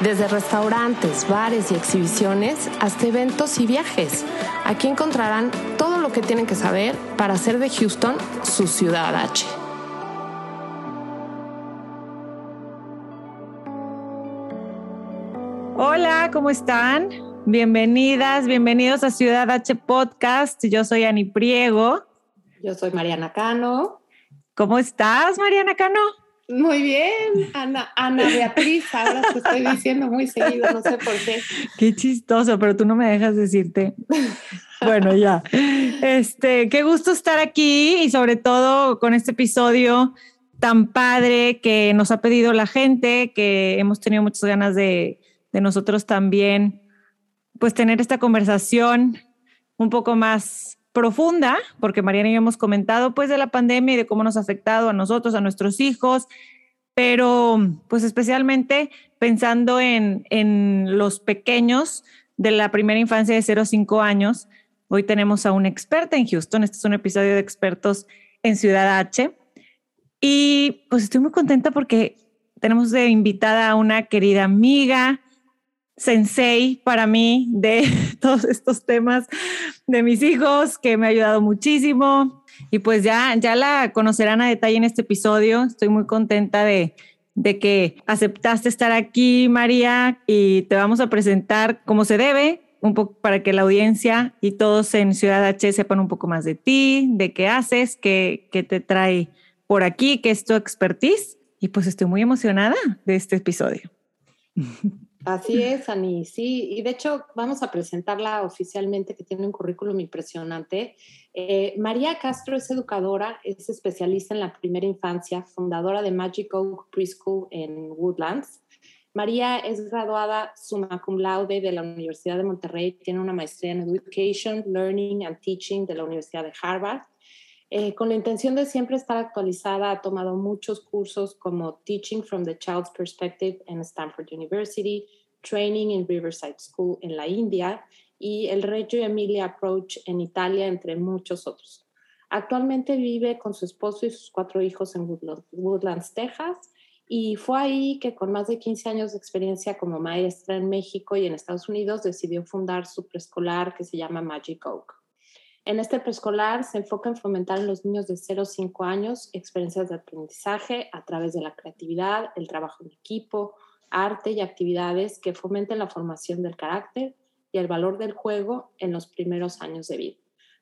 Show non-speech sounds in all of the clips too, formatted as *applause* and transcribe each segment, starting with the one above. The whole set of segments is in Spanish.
Desde restaurantes, bares y exhibiciones hasta eventos y viajes. Aquí encontrarán todo lo que tienen que saber para hacer de Houston su ciudad H. Hola, ¿cómo están? Bienvenidas, bienvenidos a Ciudad H Podcast. Yo soy Ani Priego. Yo soy Mariana Cano. ¿Cómo estás, Mariana Cano? Muy bien, Ana, Beatriz, ahora te estoy diciendo muy seguido, no sé por qué. Qué chistoso, pero tú no me dejas decirte. Bueno, ya. Este, qué gusto estar aquí y sobre todo con este episodio tan padre que nos ha pedido la gente, que hemos tenido muchas ganas de, de nosotros también, pues tener esta conversación un poco más profunda, porque Mariana y yo hemos comentado pues de la pandemia y de cómo nos ha afectado a nosotros, a nuestros hijos, pero pues especialmente pensando en, en los pequeños de la primera infancia de 0 a 5 años. Hoy tenemos a una experta en Houston, este es un episodio de expertos en Ciudad H. Y pues estoy muy contenta porque tenemos de invitada a una querida amiga, sensei para mí de *laughs* todos estos temas de mis hijos, que me ha ayudado muchísimo. Y pues ya, ya la conocerán a detalle en este episodio. Estoy muy contenta de, de que aceptaste estar aquí, María, y te vamos a presentar como se debe, un poco para que la audiencia y todos en Ciudad H sepan un poco más de ti, de qué haces, qué, qué te trae por aquí, qué es tu expertise. Y pues estoy muy emocionada de este episodio. *laughs* Así es, Ani, sí, y de hecho vamos a presentarla oficialmente, que tiene un currículum impresionante. Eh, María Castro es educadora, es especialista en la primera infancia, fundadora de Magic Oak Preschool en Woodlands. María es graduada summa cum laude de la Universidad de Monterrey, tiene una maestría en Education, Learning and Teaching de la Universidad de Harvard. Eh, con la intención de siempre estar actualizada, ha tomado muchos cursos como Teaching from the Child's Perspective en Stanford University, Training in Riverside School en la India y el Reggio Emilia Approach en Italia, entre muchos otros. Actualmente vive con su esposo y sus cuatro hijos en Woodlands, Texas, y fue ahí que con más de 15 años de experiencia como maestra en México y en Estados Unidos decidió fundar su preescolar que se llama Magic Oak. En este preescolar se enfoca en fomentar en los niños de 0 a 5 años experiencias de aprendizaje a través de la creatividad, el trabajo en equipo, arte y actividades que fomenten la formación del carácter y el valor del juego en los primeros años de vida.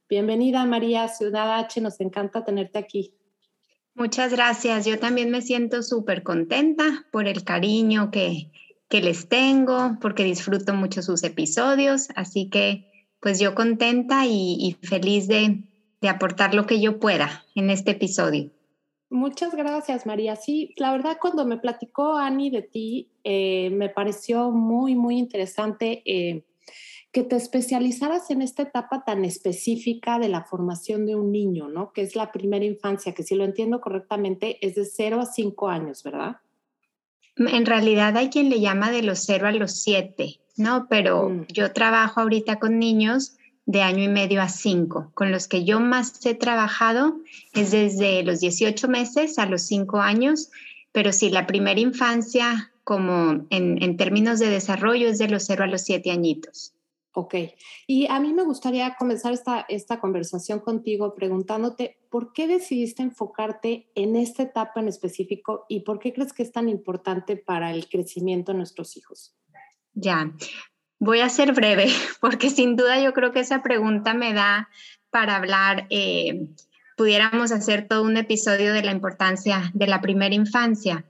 Bienvenida María Ciudad H, nos encanta tenerte aquí. Muchas gracias, yo también me siento súper contenta por el cariño que, que les tengo, porque disfruto mucho sus episodios, así que pues yo contenta y, feliz de, aportar lo que yo pueda en este episodio. Muchas gracias, María. Sí, la verdad, cuando me platicó Ani de ti, eh, me pareció muy, muy interesante eh, que te especializaras en esta etapa tan específica de la formación de un niño, ¿no? Que es la primera infancia, que si lo entiendo correctamente, es de 0 a 5 años, ¿verdad? En realidad hay quien le llama de los 0 a los 7. ¿No? Pero mm. yo trabajo ahorita con niños de año y medio a cinco. Con los que yo más he trabajado es desde los 18 meses a los 5 años, pero sí, la primera infancia, como en, en términos de desarrollo, es de los 0 a los 7 añitos. Ok, y a mí me gustaría comenzar esta, esta conversación contigo preguntándote por qué decidiste enfocarte en esta etapa en específico y por qué crees que es tan importante para el crecimiento de nuestros hijos. Ya, voy a ser breve *laughs* porque sin duda yo creo que esa pregunta me da para hablar, eh, pudiéramos hacer todo un episodio de la importancia de la primera infancia,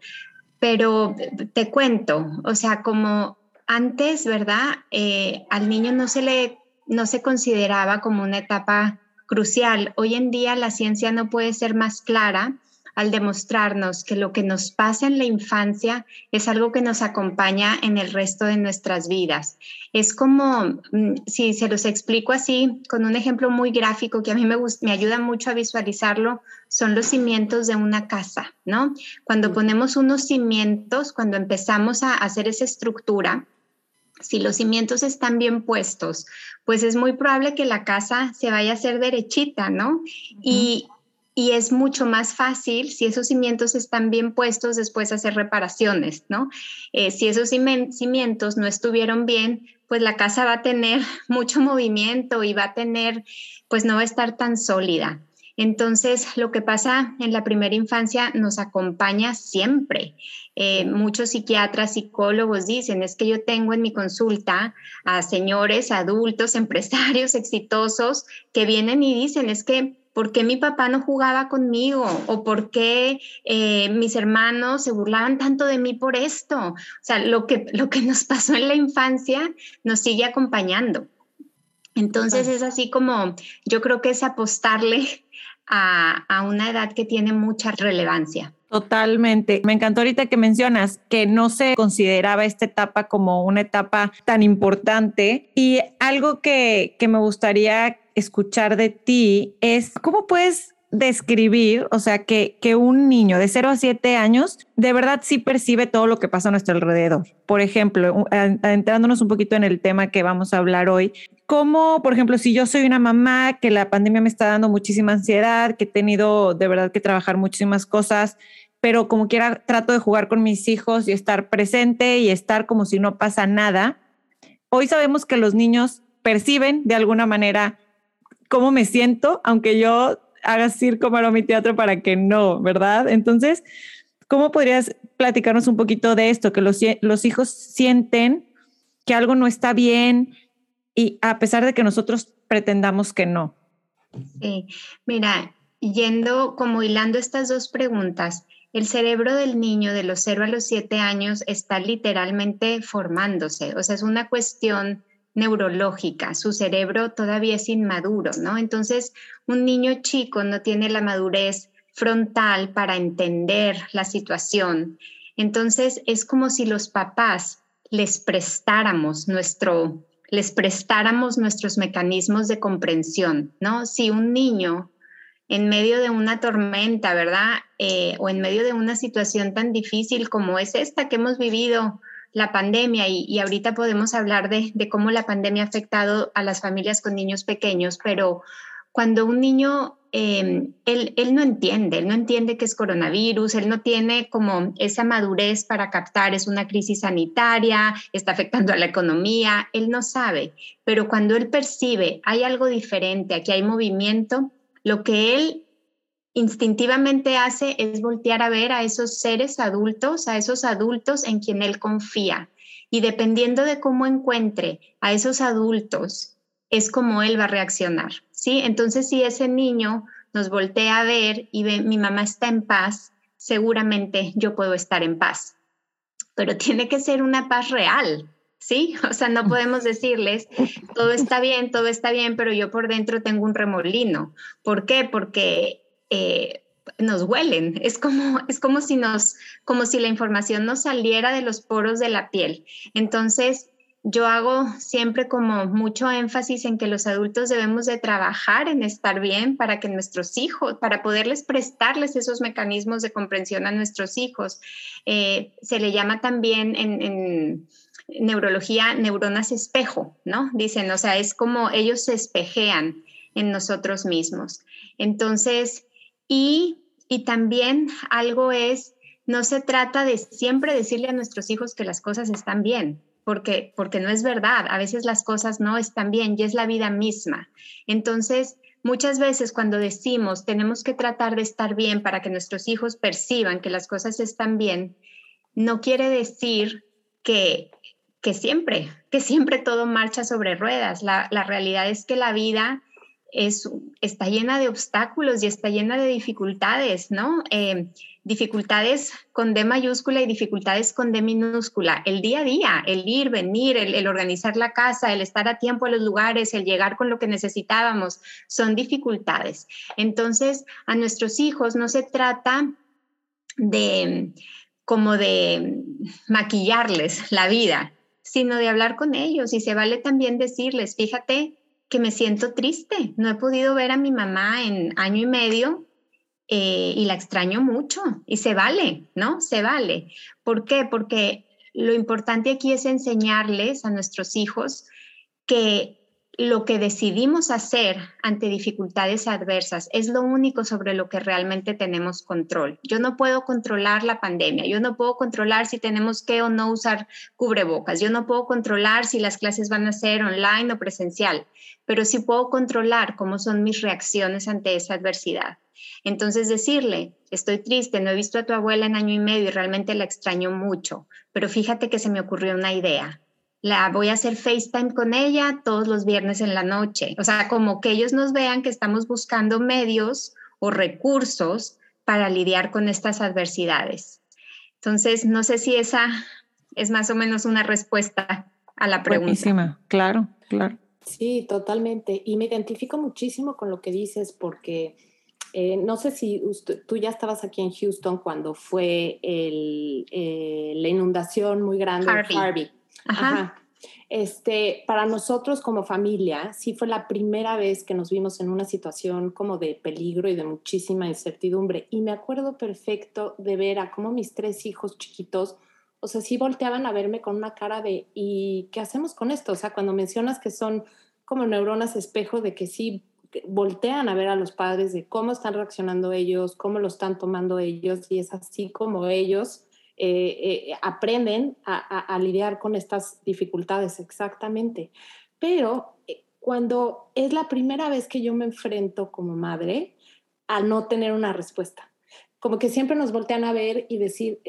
pero te cuento, o sea, como antes, ¿verdad? Eh, al niño no se le, no se consideraba como una etapa crucial. Hoy en día la ciencia no puede ser más clara al demostrarnos que lo que nos pasa en la infancia es algo que nos acompaña en el resto de nuestras vidas. Es como, mm, si se los explico así, con un ejemplo muy gráfico que a mí me, me ayuda mucho a visualizarlo, son los cimientos de una casa, ¿no? Cuando ponemos unos cimientos, cuando empezamos a hacer esa estructura, si los cimientos están bien puestos, pues es muy probable que la casa se vaya a hacer derechita, ¿no? y, es mucho más fácil si esos cimientos están bien puestos después hacer reparaciones, ¿no? Eh, si esos cimientos no estuvieron bien, pues la casa va a tener *laughs* mucho movimiento y va a tener, pues no va a estar tan sólida. Entonces, lo que pasa en la primera infancia nos acompaña siempre. Eh, muchos psiquiatras, psicólogos dicen, es que yo tengo en mi consulta a señores, adultos, *laughs* empresarios exitosos que vienen y dicen, es que ¿por qué mi papá no jugaba conmigo? ¿O por qué eh, mis hermanos se burlaban tanto de mí por esto? O sea, lo que, lo que nos pasó en la infancia nos sigue acompañando. Entonces es así como yo creo que es apostarle a, una edad que tiene mucha relevancia. Totalmente. Me encantó ahorita que mencionas que no se consideraba esta etapa como una etapa tan importante y algo que, que me gustaría escuchar de ti es cómo puedes describir, o sea, que, que un niño de 0 a 7 años de verdad sí percibe todo lo que pasa a nuestro alrededor. Por ejemplo, entrándonos un poquito en el tema que vamos a hablar hoy, como, por ejemplo, si yo soy una mamá que la pandemia me está dando muchísima ansiedad, que he tenido de verdad que trabajar muchísimas cosas, pero como quiera trato de jugar con mis hijos y estar presente y estar como si no pasa nada. Hoy sabemos que los niños perciben de alguna manera cómo me siento, aunque yo haga circo, mi teatro para que no, ¿verdad? Entonces, ¿cómo podrías platicarnos un poquito de esto? Que los, los hijos sienten que algo no está bien, y a pesar de que nosotros pretendamos que no. Sí, mira, yendo como hilando estas dos preguntas, el cerebro del niño de los 0 a los 7 años está literalmente formándose, o sea, es una cuestión neurológica, su cerebro todavía es inmaduro, ¿no? Entonces, un niño chico no tiene la madurez frontal para entender la situación. Entonces, es como si los papás les prestáramos nuestro les prestáramos nuestros mecanismos de comprensión, ¿no? Si un niño en medio de una tormenta, ¿verdad? Eh, o en medio de una situación tan difícil como es esta que hemos vivido, la pandemia, y, ahorita podemos hablar de, cómo la pandemia ha afectado a las familias con niños pequeños, pero cuando un niño Em, él, no entiende, él no entiende que es coronavirus, él no tiene como esa madurez para captar, es una crisis sanitaria, está afectando a la economía, él no sabe, pero cuando él percibe hay algo diferente, aquí hay movimiento, lo que él instintivamente hace es voltear a ver a esos seres adultos, a esos adultos en quien él confía. Y dependiendo de cómo encuentre a esos adultos, es como él va a reaccionar. ¿sí? Entonces, si ese niño nos voltea a ver y ve, mi mamá está en paz, seguramente yo puedo estar en paz. Pero tiene que ser una paz real, ¿sí? O sea, no podemos decirles, todo está bien, todo está bien, pero yo por dentro tengo un remolino. ¿Por qué? Porque eh, nos huelen. Es como, es como si nos, como si la información nos saliera de los poros de la piel. Entonces, yo hago siempre como mucho énfasis en que los adultos debemos de trabajar en estar bien para que nuestros hijos, para poderles prestarles esos mecanismos de comprensión a nuestros hijos. Eh, se le llama también en, neurología neuronas espejo, ¿no? Dicen, o sea, es como ellos se espejean en nosotros mismos. Entonces, y, y también algo es, no se trata de siempre decirle a nuestros hijos que las cosas están bien porque, porque no es verdad. A veces las cosas no están bien y es la vida misma. Entonces, muchas veces cuando decimos tenemos que tratar de estar bien para que nuestros hijos perciban que las cosas están bien, no quiere decir que, que siempre, que siempre todo marcha sobre ruedas. La, la realidad es que la vida es, está llena de obstáculos y está llena de dificultades, ¿no? Eh, dificultades con D mayúscula y dificultades con D minúscula. El día a día, el ir, venir, el, organizar la casa, el estar a tiempo en los lugares, el llegar con lo que necesitábamos, son dificultades. Entonces, a nuestros hijos no se trata de como de maquillarles la vida, sino de hablar con ellos y se vale también decirles, fíjate que me siento triste, no he podido ver a mi mamá en año y medio eh, y la extraño mucho y se vale, ¿no? Se vale. ¿Por qué? Porque lo importante aquí es enseñarles a nuestros hijos que lo que decidimos hacer ante dificultades adversas es lo único sobre lo que realmente tenemos control. Yo no puedo controlar la pandemia, yo no puedo controlar si tenemos que o no usar cubrebocas, yo no puedo controlar si las clases van a ser online o presencial, pero sí puedo controlar cómo son mis reacciones ante esa adversidad. Entonces decirle, estoy triste, no he visto a tu abuela en año y medio y realmente la extraño mucho, pero fíjate que se me ocurrió una idea la voy a hacer FaceTime con ella todos los viernes en la noche. O sea, como que ellos nos vean que estamos buscando medios o recursos para lidiar con estas adversidades. Entonces, no sé si esa es más o menos una respuesta a la pregunta. Buenísima, claro, claro. Sí, totalmente. Y me identifico muchísimo con lo que dices porque eh, no sé si tú ya estabas aquí en Houston cuando fue eh, la inundación muy grande de Harvey. Ajá. Este, para nosotros como familia, sí fue la primera vez que nos vimos en una situación como de peligro y de muchísima incertidumbre. Y me acuerdo perfecto de ver a cómo mis tres hijos chiquitos, o sea, sí volteaban a verme con una cara de, ¿y qué hacemos con esto? O sea, cuando mencionas que son como neuronas espejo de que sí voltean a ver a los padres de cómo están reaccionando ellos, cómo lo están tomando ellos, y es así como ellos eh, eh, aprenden a, lidiar con estas dificultades, exactamente. Pero eh, cuando es la primera vez que yo me enfrento como madre a no tener una respuesta, como que siempre nos voltean a ver y decir,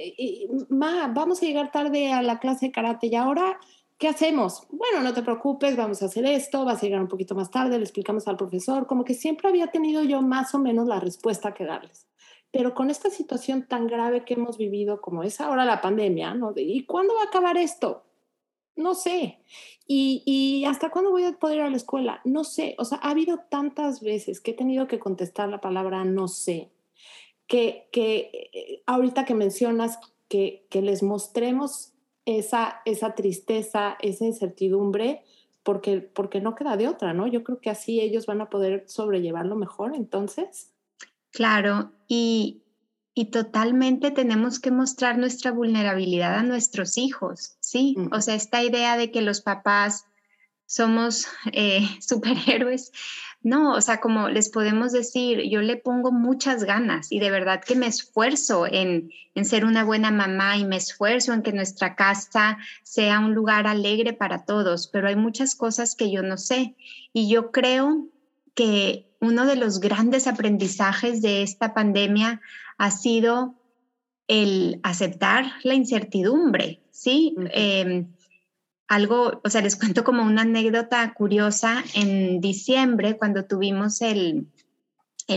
ma, vamos a llegar tarde a la clase de karate y ahora, ¿qué hacemos? Bueno, no te preocupes, vamos a hacer esto, vas a llegar un poquito más tarde, le explicamos al profesor, como que siempre había tenido yo más o menos la respuesta que darles. Pero con esta situación tan grave que hemos vivido como es ahora la pandemia, ¿no? ¿Y cuándo va a acabar esto? No sé. ¿Y, ¿Y, hasta cuándo voy a poder ir a la escuela? No sé. O sea, ha habido tantas veces que he tenido que contestar la palabra no sé, que, que eh, ahorita que mencionas que, que les mostremos esa, esa tristeza, esa incertidumbre, porque, porque no queda de otra, ¿no? Yo creo que así ellos van a poder sobrellevarlo mejor, entonces. Claro, y, totalmente tenemos que mostrar nuestra vulnerabilidad a nuestros hijos, ¿sí? O sea, esta idea de que los papás somos *laughs* eh, superhéroes, no, o sea, como les podemos decir, yo le pongo muchas ganas y de verdad que me esfuerzo en, en ser una buena mamá y me esfuerzo en que nuestra casa sea un lugar alegre para todos, pero hay muchas cosas que yo no sé y yo creo que uno de los grandes aprendizajes de esta pandemia ha sido el aceptar la incertidumbre, ¿sí? Em, algo, o sea, les cuento como una anécdota curiosa. En diciembre, cuando tuvimos el,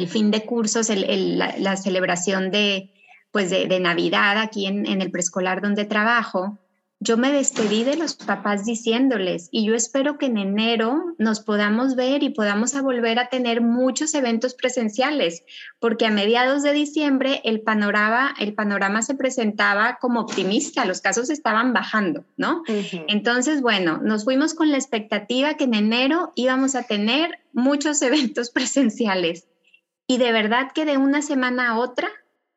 fin de cursos, la, celebración de, pues de, Navidad aquí en, en el preescolar donde trabajo, yo me despedí de los papás diciéndoles, y yo espero que en enero nos podamos ver y podamos volver a tener muchos eventos presenciales, porque a mediados de diciembre el panorama, el panorama se presentaba como optimista, los casos estaban bajando, ¿no? Entonces, bueno, nos fuimos con la expectativa que en enero íbamos a tener muchos *laughs* eventos presenciales. Y de verdad que de una semana a otra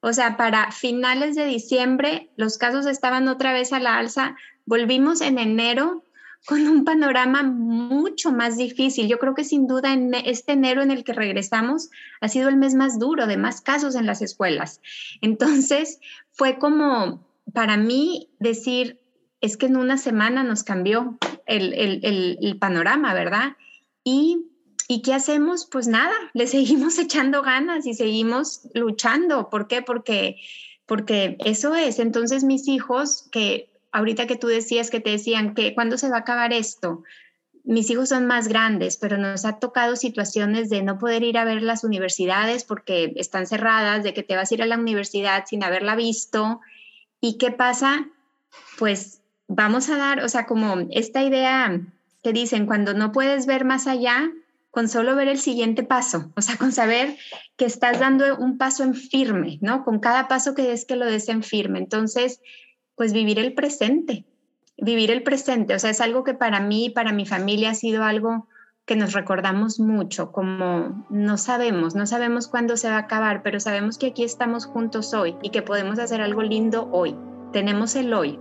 o sea, para finales de diciembre los casos estaban otra vez a la alza. Volvimos en enero con un panorama mucho más difícil. Yo creo que sin duda en este enero en el que regresamos ha sido el mes más duro, de más casos en las escuelas. Entonces, fue como para mí decir, es que en una semana nos cambió el, el panorama, ¿verdad? Y ¿Y qué hacemos? Pues nada, *laughs* le seguimos echando ganas y seguimos luchando. ¿Por qué? Porque, porque eso es. Entonces mis hijos, que ahorita que tú decías que te decían que cuándo se va a acabar esto, mis hijos son más grandes, pero nos ha tocado situaciones de no poder ir a ver las universidades porque están cerradas, de que te vas a ir a la universidad sin haberla visto. ¿Y qué pasa? Pues vamos a dar, o sea, como esta idea que dicen, cuando no puedes ver más allá, con solo ver el siguiente paso, o sea, con saber que estás dando un paso en firme, ¿no? Con cada paso que des que lo des en firme. Entonces, pues vivir el presente, vivir el presente, o sea, es algo que para mí, para mi familia ha sido algo que nos recordamos mucho, como no sabemos, no sabemos cuándo se va a acabar, pero sabemos que aquí estamos juntos hoy y que podemos hacer algo lindo hoy. Tenemos el hoy.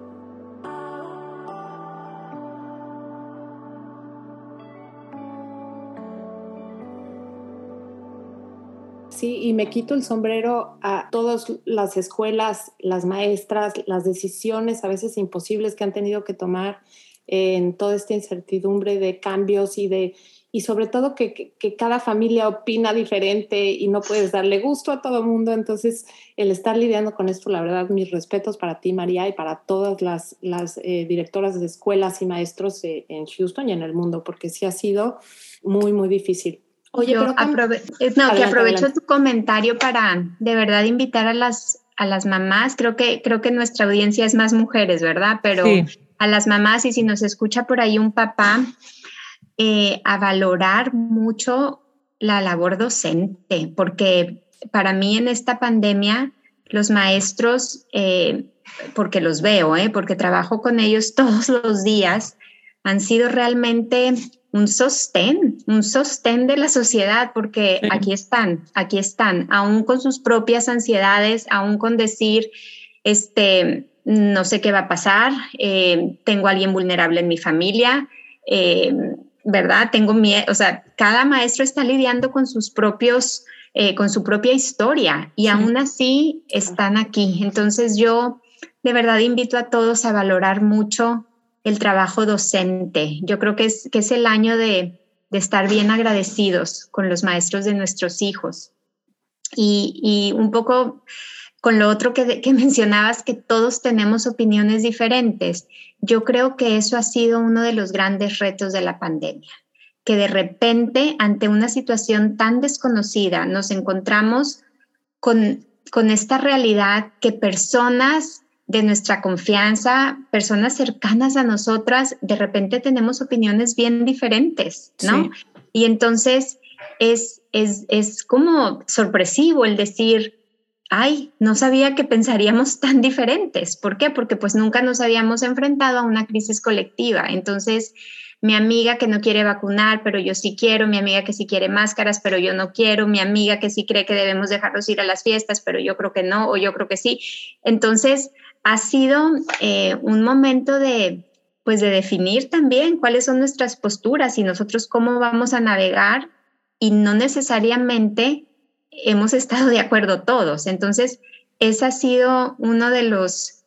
Sí, y me quito el sombrero a todas las escuelas, las maestras, las decisiones a veces imposibles que han tenido que tomar en toda esta incertidumbre de cambios y de y sobre todo que, cada familia opina diferente y no puedes darle gusto a todo mundo. Entonces, el estar lidiando con esto, la verdad, mis respetos para ti, María, y para todas las, las eh, directoras de escuelas y maestros eh, en Houston y en el mundo, porque sí ha sido muy, muy difícil. Oye, Yo eh, no, que aprovecho tu comentario para de verdad invitar a las, a las mamás. Creo que, creo que nuestra audiencia es más mujeres, ¿verdad? Pero a las mamás y si nos escucha por ahí un papá, eh, a valorar mucho la labor docente, porque para mí en esta pandemia los maestros, eh, porque los veo, porque trabajo con ellos *laughs* todos los días, han sido realmente un sostén, un sostén de la sociedad, porque aquí están, aquí están, aún con sus propias ansiedades, aún con decir, este, no sé qué va a pasar, eh, tengo a alguien vulnerable en mi familia, eh, ¿verdad? Tengo miedo, o sea, cada maestro está lidiando con sus propios, eh, con su propia historia y aún así están aquí. Entonces yo de verdad invito a todos a valorar mucho el trabajo docente. Yo creo que es, que es el año de, estar bien agradecidos con los maestros de nuestros hijos. Y, un poco con lo otro que, que, *laughs* mencionabas, que todos tenemos opiniones diferentes. Yo creo que eso ha sido uno de los grandes retos de la pandemia, que de repente ante una situación tan desconocida nos encontramos con, con esta realidad que personas de nuestra confianza, personas cercanas a nosotras, de repente tenemos opiniones bien diferentes, ¿no? Y entonces es, es, es como sorpresivo el decir, ay, no sabía que pensaríamos tan diferentes. ¿Por qué? Porque pues nunca nos habíamos enfrentado a una crisis colectiva. Entonces, mi amiga que no quiere vacunar, pero yo sí quiero, mi amiga que sí quiere máscaras, pero yo no quiero, mi amiga que sí cree que debemos dejarlos ir a las fiestas, pero yo creo que no, o yo creo que sí. Entonces, ha sido eh, un momento de, pues, de definir también cuáles son nuestras posturas y nosotros cómo vamos a navegar y no necesariamente hemos estado de acuerdo todos. Entonces, ese ha sido uno de los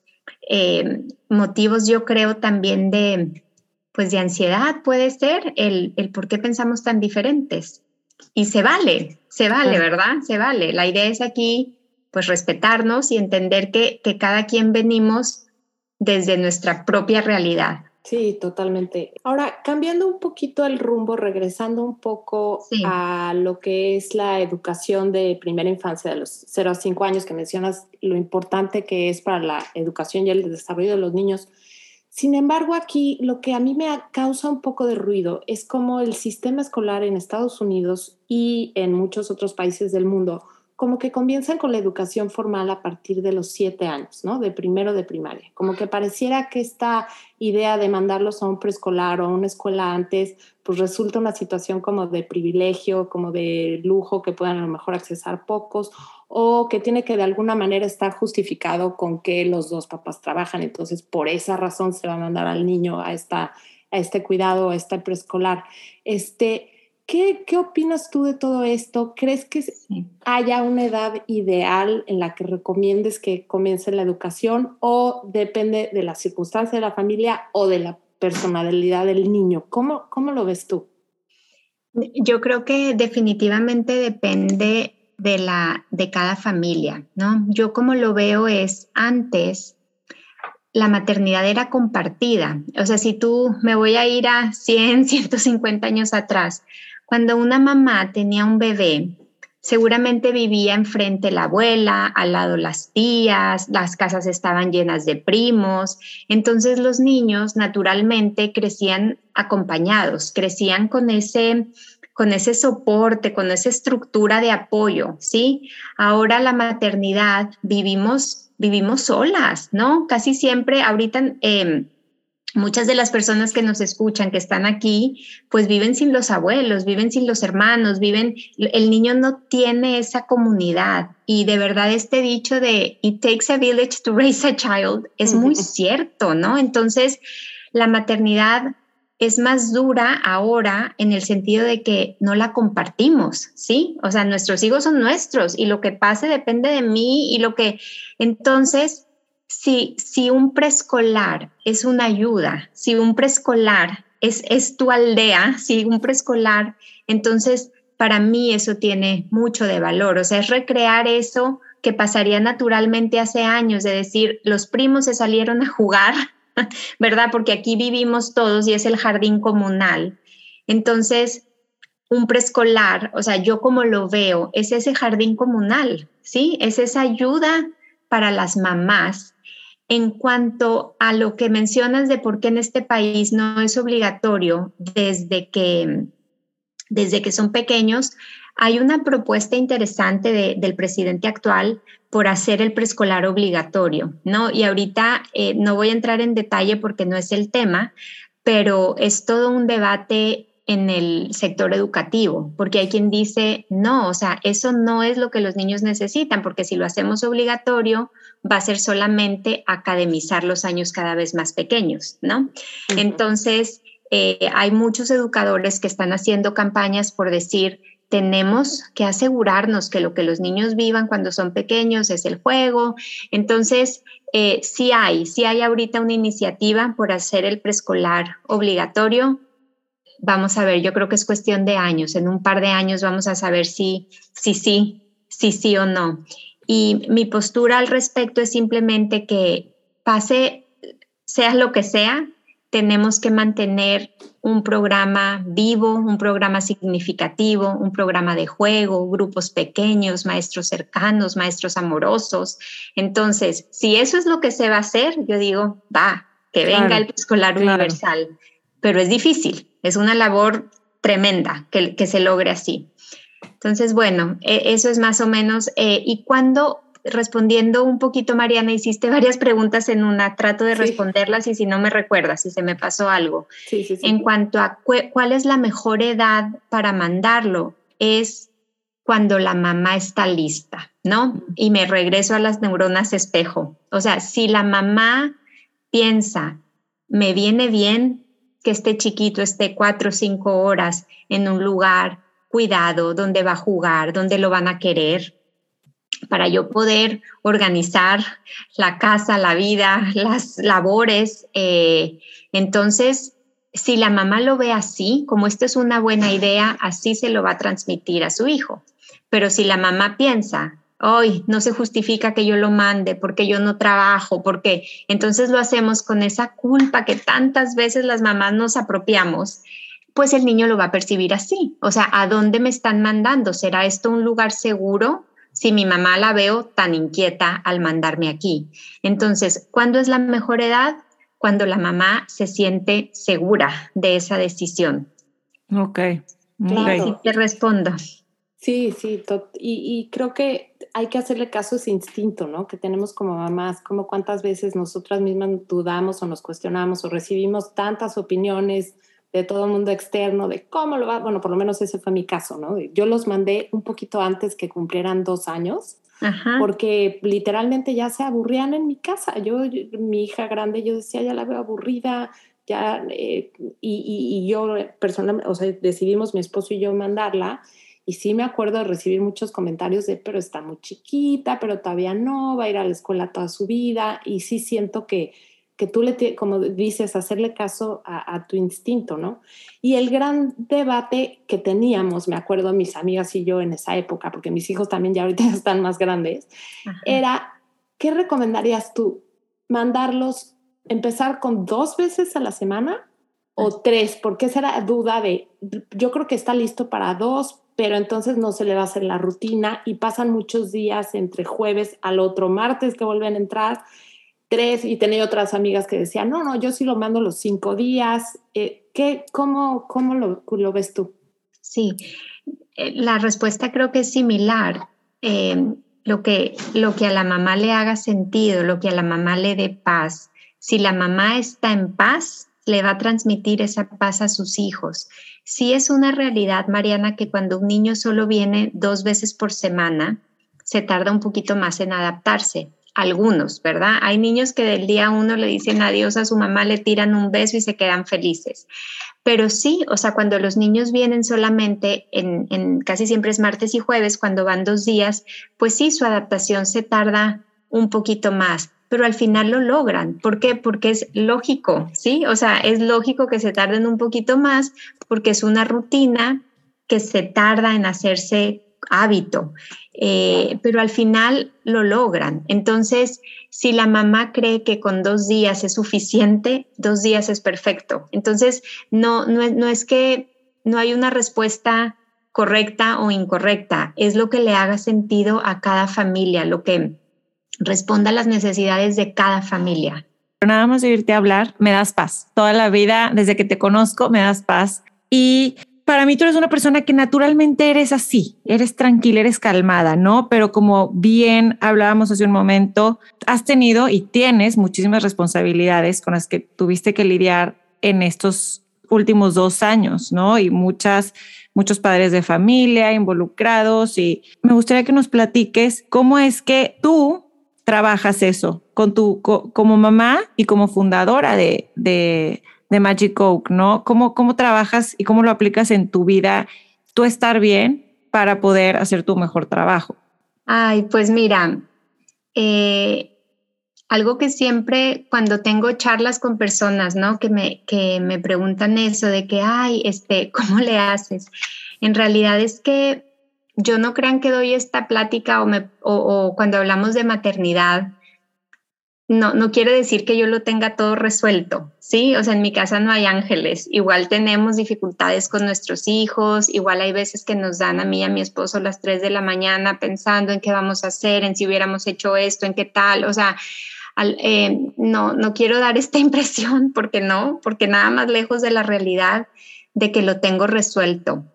eh, motivos, yo creo, también de, pues, de ansiedad, puede ser, el, el por qué pensamos tan diferentes. Y se vale, se vale, ¿verdad? Se vale. La idea es aquí pues respetarnos y entender que, cada quien venimos desde nuestra propia realidad. Sí, totalmente. Ahora, cambiando un poquito el rumbo, regresando un poco a lo que es la educación de primera infancia de los 0 a 5 años, que mencionas lo importante que es para la educación y el desarrollo de los niños. Sin embargo, aquí lo que a mí me causa un poco de ruido es como el sistema escolar en Estados Unidos y en muchos otros países del mundo como que comienzan con la educación formal a partir de los siete años, ¿no? De primero de primaria. Como que pareciera que esta idea de mandarlos a un preescolar o a una escuela antes, pues resulta una situación como de privilegio, como de lujo que puedan a lo mejor accesar pocos, o que tiene que de alguna manera estar justificado con que los dos papás trabajan. Entonces, por esa razón se va a mandar al niño a, esta, a este cuidado, a este preescolar. Este, ¿Qué, ¿Qué, opinas tú de todo esto? ¿Crees que haya una edad ideal en la que recomiendes que comience la educación o depende de la circunstancia de la familia o de la personalidad del niño? ¿Cómo, cómo lo ves tú? Yo creo que definitivamente depende de, la, de cada familia, ¿no? Yo como lo veo es antes la maternidad era compartida. O sea, si tú me voy a ir a 100, 150 *laughs* años atrás, cuando una mamá tenía un bebé, seguramente vivía enfrente la abuela, al lado las tías, las casas estaban llenas de primos, entonces los niños naturalmente crecían acompañados, crecían con ese con ese soporte, con esa estructura de apoyo, ¿sí? Ahora la maternidad vivimos, vivimos solas, ¿no? Casi siempre, ahorita eh, muchas de las personas que nos escuchan, que están aquí, pues viven sin los abuelos, viven sin los hermanos, viven, el niño no tiene esa comunidad. Y de verdad este dicho de, it takes a village to raise a child, es muy cierto, ¿no? Entonces, la maternidad es más dura ahora en el sentido de que no la compartimos, ¿sí? O sea, nuestros hijos son nuestros y lo que pase depende de mí y lo que, entonces, si, si un preescolar es una ayuda, si un preescolar es, es tu aldea, si un preescolar, entonces para mí eso tiene mucho de valor, o sea, es recrear eso que pasaría naturalmente hace años, de decir, los primos se salieron a jugar, *laughs* ¿verdad? Porque aquí vivimos todos y es el jardín comunal. Entonces, un preescolar, o sea, yo como lo veo, es ese jardín comunal, ¿sí? Es esa ayuda para las mamás en cuanto a lo que mencionas de por qué en este país no es obligatorio desde que, desde que son pequeños, hay una propuesta interesante del presidente actual por hacer el preescolar obligatorio, ¿no? Y ahorita eh, no voy a entrar en detalle porque no es el tema, pero es todo un debate en el sector educativo, porque hay quien dice, no, o sea, eso no es lo que los niños necesitan, porque si lo hacemos obligatorio, va a ser solamente academizar los años cada vez más pequeños, ¿no? Entonces, eh, hay muchos educadores que están haciendo campañas por decir, tenemos que asegurarnos que lo que los niños vivan cuando son pequeños es el juego. Entonces, eh, sí hay, sí hay ahorita una iniciativa por hacer el preescolar obligatorio. Vamos a ver, yo creo que es cuestión de años. En un par de años vamos a saber si, si sí, si sí o no. Y mi postura al respecto es simplemente que pase, sea lo que sea, tenemos que mantener un programa vivo, un programa significativo, un programa de juego, grupos pequeños, maestros cercanos, maestros amorosos. Entonces, si eso es lo que se va a hacer, yo digo, va, que venga el escolar universal. Pero es difícil, es una labor tremenda que, que se logre así. Entonces, bueno, e, eso es más o menos. Eh, y cuando, respondiendo un poquito, Mariana, hiciste varias preguntas en una, trato de responderlas y si no me recuerdas, si se me pasó algo. Sí, sí, en cuanto a cuál es la mejor edad para mandarlo, es cuando la mamá está lista, ¿no? Y me regreso a las neuronas espejo. O sea, si la mamá piensa, me viene bien que este chiquito esté cuatro o cinco horas en un lugar cuidado, dónde va a jugar, dónde lo van a querer, para yo poder organizar la casa, la vida, las labores. Eh, entonces, si la mamá lo ve así, como esto es una buena idea, así se lo va a transmitir a su hijo. Pero si la mamá piensa, hoy no se justifica que yo lo mande porque yo no trabajo, porque entonces lo hacemos con esa culpa que tantas veces las mamás nos apropiamos pues el niño lo va a percibir así. O sea, ¿a dónde me están mandando? ¿Será esto un lugar seguro? Si mi mamá la veo tan inquieta al mandarme aquí. Entonces, ¿cuándo es la mejor edad? Cuando la mamá se siente segura de esa decisión. Ok. Claro. te respondo. Sí, sí, y, y, creo que hay que hacerle caso a ese instinto, ¿no? Que tenemos como mamás, como cuántas veces nosotras mismas dudamos o nos cuestionamos o recibimos tantas opiniones de todo el mundo externo, de cómo lo va, bueno, por lo menos ese fue mi caso, ¿no? Yo los mandé un poquito antes que cumplieran dos años, porque literalmente ya se aburrían en mi casa. Yo, mi hija grande, yo decía, ya la veo aburrida, ya, eh, y, y, yo personalmente, o sea, decidimos mi esposo y yo mandarla, y sí me acuerdo de recibir muchos comentarios de, pero está muy chiquita, pero todavía no, va a ir a la escuela toda su vida, y sí siento que que tú le, como dices, hacerle caso a, tu instinto, ¿no? Y el gran debate que teníamos, me acuerdo mis amigas y yo en esa época, porque mis hijos también ya ahorita *laughs* están más grandes, era, ¿qué recomendarías tú? ¿Mandarlos, empezar con dos veces a la semana o tres? Porque esa era duda de, yo creo que está listo para dos, pero entonces no se le va a hacer la rutina y pasan muchos días entre jueves al otro martes que vuelven a entrar y tenía otras amigas que decían, no, no, yo sí lo mando los cinco días. Eh, ¿qué, ¿Cómo, cómo lo, lo, ves tú? Sí, eh, la respuesta creo que es similar. Eh, lo, que, lo que a la mamá le haga sentido, lo que a la mamá le dé paz. Si la mamá está en paz, le va a transmitir esa paz a sus hijos. Si es una realidad, Mariana, que cuando un niño solo viene dos veces por semana, se tarda un poquito más en adaptarse. Algunos, ¿verdad? Hay niños que del día uno le dicen adiós a su mamá, le tiran un beso y se quedan felices. Pero sí, o sea, cuando los niños vienen solamente en, en casi siempre es martes y jueves, cuando van dos días, pues sí, su adaptación se tarda un poquito más pero al final lo logran. ¿Por qué? Porque es lógico, ¿sí? O sea, es lógico que se tarden un poquito más porque es una rutina que se tarda en hacerse hábito, eh, pero al final lo logran. Entonces, si la mamá cree que con dos días es suficiente, dos días es perfecto. Entonces, no, no, no es que no hay una respuesta correcta o incorrecta, es lo que le haga sentido a cada familia, lo que responda a las necesidades de cada familia. Nada más de irte a hablar, me das paz. Toda la vida, desde que te conozco, me das paz. Y para mí tú eres una persona que naturalmente eres así, eres tranquila, eres calmada, ¿no? Pero como bien hablábamos hace un momento, has tenido y tienes muchísimas responsabilidades con las que tuviste que lidiar en estos últimos dos años, ¿no? Y muchas, muchos padres de familia involucrados y me gustaría que nos platiques cómo es que tú trabajas eso con tu, como mamá y como fundadora de, de, de Magic Oak, ¿no? ¿Cómo, ¿Cómo trabajas y cómo lo aplicas en tu vida, tú estar bien para poder hacer tu mejor trabajo? Ay, pues mira, eh, algo que siempre cuando tengo charlas con personas, ¿no? Que me, que me preguntan eso de que, ay, este, *laughs* ¿cómo le haces? En realidad es que yo no crean que doy esta plática o, me, o, cuando hablamos de maternidad, no, no quiere decir que yo lo tenga todo resuelto, ¿sí? O sea, en mi casa no hay ángeles, igual tenemos dificultades con nuestros hijos, igual hay veces que nos dan a mí y a mi esposo las 3 de la mañana pensando en qué vamos a hacer, en si hubiéramos hecho esto, en qué tal, o sea, eh, no, no quiero dar esta *laughs* impresión porque no, porque nada más lejos de la realidad de que lo tengo resuelto.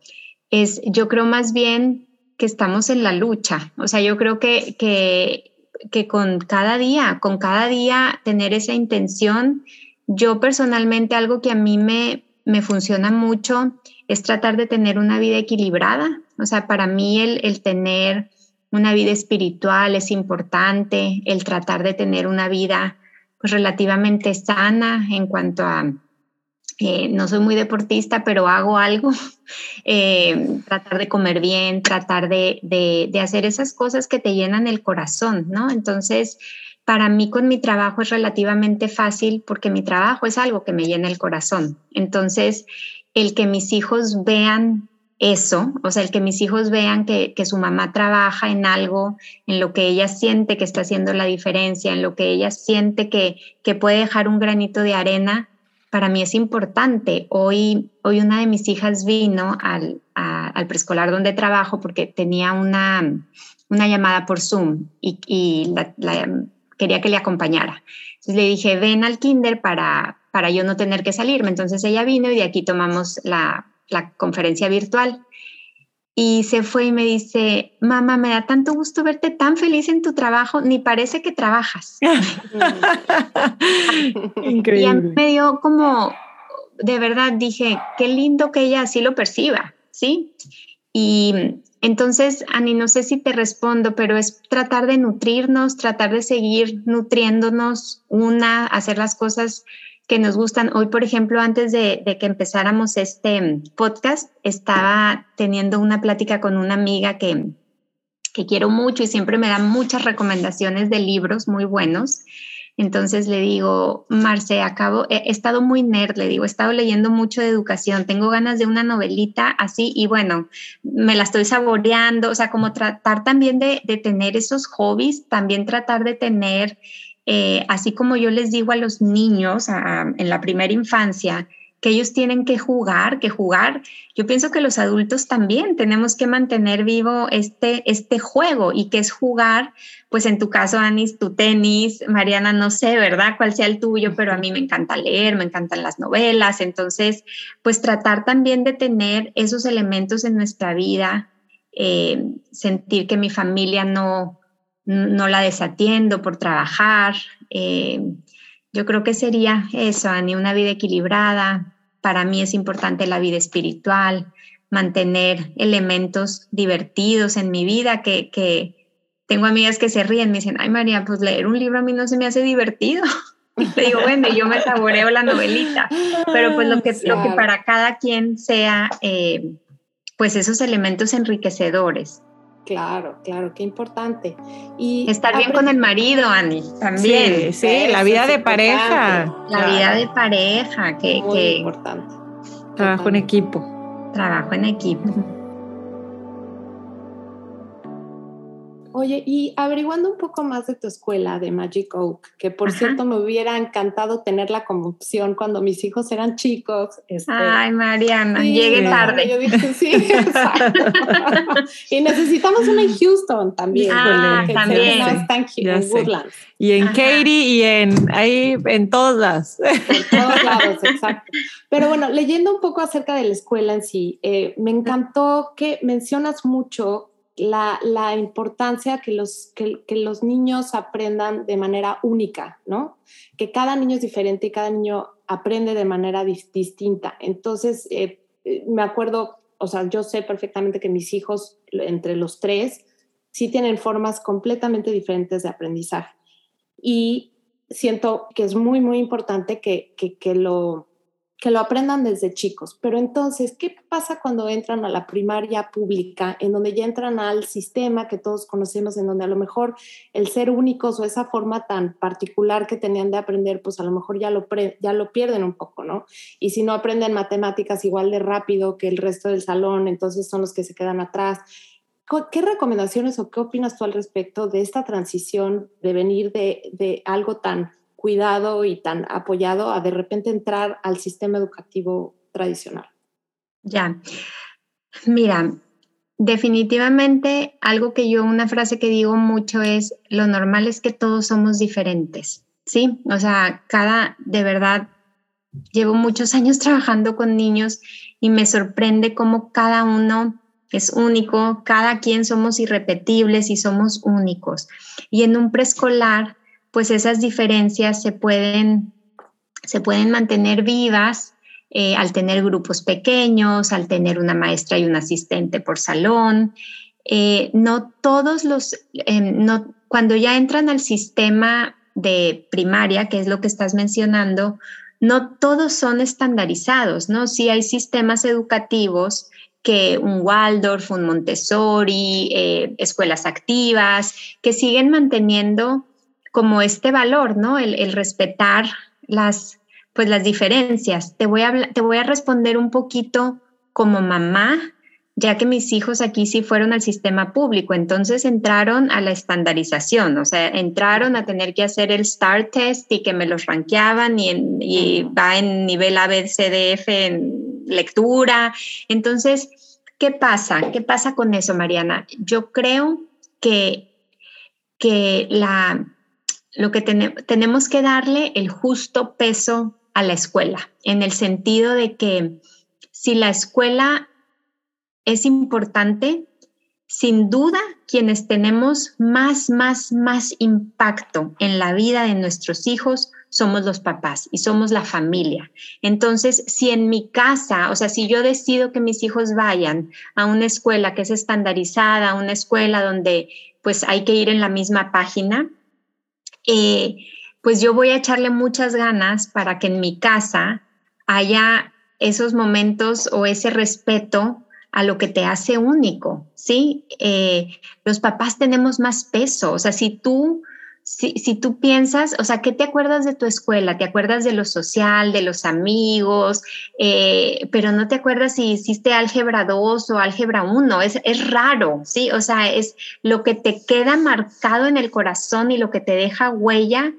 Es, yo creo más bien que estamos en la lucha. O sea, yo creo que, que, que con cada día, con cada día tener esa intención, yo personalmente algo que a mí me, me funciona mucho es tratar de tener una vida equilibrada. O sea, para mí el, el tener una vida espiritual es importante, el tratar de tener una vida pues, relativamente sana en cuanto a eh, no soy muy deportista, pero hago algo, *laughs* eh, tratar de comer bien, tratar de, de, hacer esas cosas que te llenan el corazón, ¿no? Entonces, para mí con mi trabajo es relativamente fácil porque mi trabajo es algo que me llena el corazón. Entonces, el que mis hijos vean eso, o sea, el que mis hijos vean que, que, su mamá trabaja en algo, en lo que ella siente que está haciendo la diferencia, en lo que ella siente que, que puede dejar un granito de arena, para mí es importante. Hoy, hoy una de mis hijas vino al, al preescolar donde trabajo porque tenía una, una llamada por Zoom y, quería que le acompañara. Entonces le dije, ven al kinder para, para yo no tener que salirme. Entonces ella vino y de aquí tomamos la, la conferencia virtual y se fue y me dice, mamá, me da tanto gusto verte tan feliz en tu trabajo, ni parece que trabajas. Increíble. *laughs* Y a mí me dio como, de verdad, dije, qué lindo que ella así lo perciba, ¿sí? Y entonces, Ani, no sé si te respondo, pero es tratar de nutrirnos, tratar de seguir nutriéndonos, una, hacer las cosas que nos gustan. Hoy, por ejemplo, antes de, que empezáramos este podcast, estaba teniendo una plática con una amiga que, que quiero mucho y siempre me da muchas recomendaciones de libros muy buenos. Entonces le digo, Marce, acabo, he, estado muy nerd, le digo, he estado leyendo mucho de educación, tengo ganas de una novelita así y bueno, me la estoy saboreando, o sea, como tratar también de, de tener esos hobbies, también tratar de tener eh, así como yo les digo a los niños en la primera infancia, que ellos tienen que jugar, que jugar. Yo pienso que los adultos también tenemos que mantener vivo este, este juego y que es jugar, pues en tu caso, Anis, tu tenis, Mariana, no sé, ¿verdad? Cuál sea el tuyo, pero a mí me encanta leer, me encantan las novelas. Entonces, pues tratar también de tener esos elementos en nuestra vida, eh, sentir que mi familia no, no la desatiendo por trabajar. Eh, yo creo que sería eso, Ani, una vida equilibrada. Para mí es importante la vida espiritual, mantener elementos divertidos en mi vida, que, que tengo amigas que se ríen, me dicen, ay María, pues leer un libro a mí no se me hace divertido. *laughs* Y te digo, bueno, yo me saboreo la novelita, pero pues lo que, lo que para cada quien sea, eh, pues esos elementos enriquecedores. Claro, claro, qué importante. Y estar bien con el marido, Ani, también. Sí, sí la vida de pareja. La vida de pareja, que, Muy que importante. Trabajo en equipo. Trabajo en equipo. Oye, y averiguando un poco más de tu escuela de Magic Oak, que por cierto me hubiera encantado tenerla como opción cuando mis hijos eran chicos. Este, Ay, Mariana, llegué tarde. Yo dije, sí, *laughs* *laughs* y necesitamos una en Houston también. Ah, también. en Woodlands. Y en Katie y en ahí, en todos lados. En todos lados, exacto. Pero bueno, leyendo un poco acerca de la escuela en sí, eh, me encantó que mencionas mucho la, importancia que los, que, los niños aprendan de manera única, ¿no? Que cada niño es diferente y cada niño aprende de manera distinta. Entonces, eh, eh, me acuerdo, o sea, yo sé perfectamente que mis hijos, entre los tres, sí tienen formas completamente diferentes de aprendizaje. Y siento que es muy, muy importante que, que lo que lo aprendan desde chicos. Pero entonces, ¿qué pasa cuando entran a la primaria pública, en donde ya entran al sistema que todos conocemos, en donde a lo mejor el ser únicos o esa forma tan particular que tenían de aprender, pues a lo mejor ya lo, ya lo pierden un poco, ¿no? Y si no aprenden matemáticas igual de rápido que el resto del salón, entonces son los que se quedan atrás. ¿Qué recomendaciones o qué opinas tú al respecto de esta transición de venir de, de algo tan cuidado y tan apoyado a de repente entrar al sistema educativo tradicional. Ya, mira, definitivamente algo que yo, una frase que digo mucho es, lo normal es que todos somos diferentes, ¿sí? O sea, cada, de verdad, llevo muchos años trabajando con niños y me sorprende cómo cada uno es único, cada quien somos irrepetibles y somos únicos. Y en un preescolar, pues esas diferencias se pueden, se pueden mantener vivas eh, al tener grupos pequeños, al tener una maestra y un asistente por salón. Eh, no todos los, em, no, cuando ya entran al sistema de primaria, que es lo que estás mencionando, no todos son estandarizados, ¿no? Sí hay sistemas educativos que un Waldorf, un Montessori, eh, escuelas activas, que siguen manteniendo como este valor, ¿no? El, respetar las, pues las diferencias. Te voy, a, te voy a responder un poquito como mamá, ya que mis hijos aquí sí fueron al sistema público, entonces entraron a la estandarización, o sea, entraron a tener que hacer el STAR test y que me los rankeaban y, y va en nivel ABCDF en lectura. Entonces, ¿qué pasa? ¿Qué pasa con eso, Mariana? Yo creo que, que la, lo que tenemos que darle el justo peso a la escuela, en el sentido de que si la escuela es importante, sin duda quienes tenemos más, más, más impacto en la vida de nuestros hijos somos los papás y somos la familia. Entonces, si en mi casa, o sea, si yo decido que mis hijos vayan a una escuela que es estandarizada, a una escuela donde pues hay que ir en la misma página, eh, pues yo voy a echarle muchas ganas para que en mi casa haya esos momentos o ese respeto a lo que te hace único, ¿sí? Eh, los papás tenemos más peso, o sea, si tú si, tú piensas, o sea, ¿qué te acuerdas de tu escuela? ¿Te acuerdas de lo social, de los amigos? Eh, pero no te acuerdas si hiciste álgebra 2 o álgebra 1. Es, es raro, ¿sí? O sea, es lo que te queda marcado en el corazón y lo que te deja huella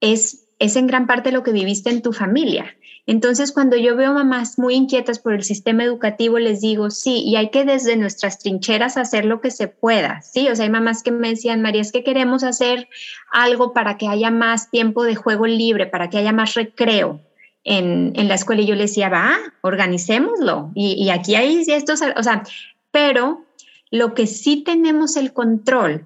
es es en gran parte lo que viviste en tu familia. Entonces, cuando yo veo mamás muy inquietas por el sistema educativo, les digo, sí, y hay que desde nuestras trincheras hacer lo que se pueda, ¿sí? O sea, hay mamás que me decían, María, es que queremos hacer algo para que haya más tiempo de juego libre, para que haya más recreo en, la escuela. Y yo les decía, va, organicémoslo. Y, y aquí hay estos, o sea, pero lo que sí tenemos el control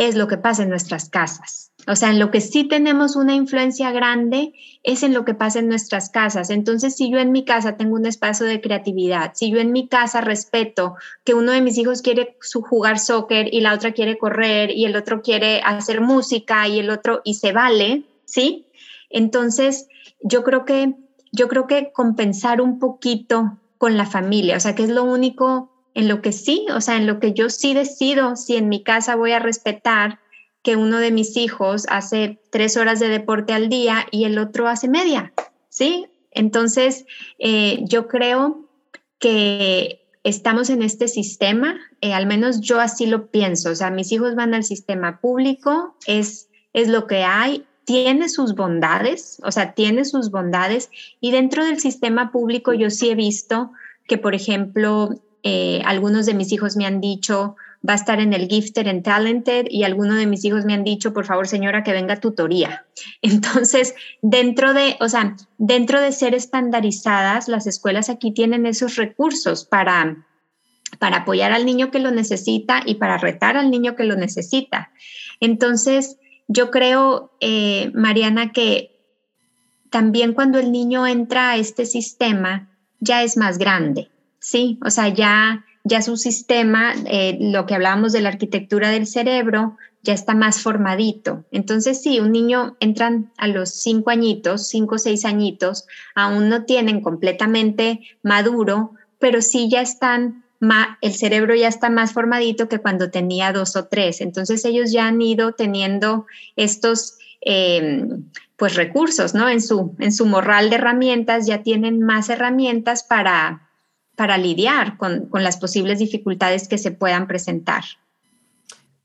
es lo que pasa en nuestras casas. O sea, en lo que sí tenemos una influencia grande es en lo que pasa en nuestras casas. Entonces, si yo en mi casa tengo un espacio de creatividad, si yo en mi casa respeto que uno de mis hijos quiere jugar soccer y la otra quiere correr y el otro quiere hacer música y el otro y se vale, ¿sí? Entonces, yo creo que yo creo que compensar un poquito con la familia, o sea, que es lo único en lo que sí, o sea, en lo que yo sí decido si en mi casa voy a respetar que uno de mis hijos hace tres horas de deporte al día y el otro hace media, ¿sí? Entonces, eh, yo creo que estamos en este sistema, eh, al menos yo así lo pienso, o sea, mis hijos van al sistema público, es, es lo que hay, tiene sus bondades, o sea, tiene sus bondades, y dentro del sistema público yo sí he visto que, por ejemplo, eh, algunos de mis hijos me han dicho, va a estar en el Gifted and Talented y algunos de mis hijos me han dicho, por favor, señora, que venga tutoría. *laughs* Entonces, dentro de, o sea, dentro de ser estandarizadas, las escuelas aquí tienen esos recursos para, para apoyar al niño que lo necesita y para retar al niño que lo necesita. Entonces, yo creo, eh, Mariana, que también cuando el niño entra a este sistema, ya es más grande, ¿sí? O sea, ya ya su sistema, eh, lo que hablábamos de la arquitectura del cerebro, ya está más formadito. Entonces, sí, un niño entran a los cinco añitos, cinco o seis añitos, aún no tienen completamente maduro, pero sí ya están, el cerebro ya está más formadito que cuando tenía dos o tres. Entonces, ellos ya han ido teniendo estos... Em, pues recursos, ¿no? En su, en su morral de herramientas ya tienen más herramientas para, para lidiar con, las posibles dificultades que se puedan presentar.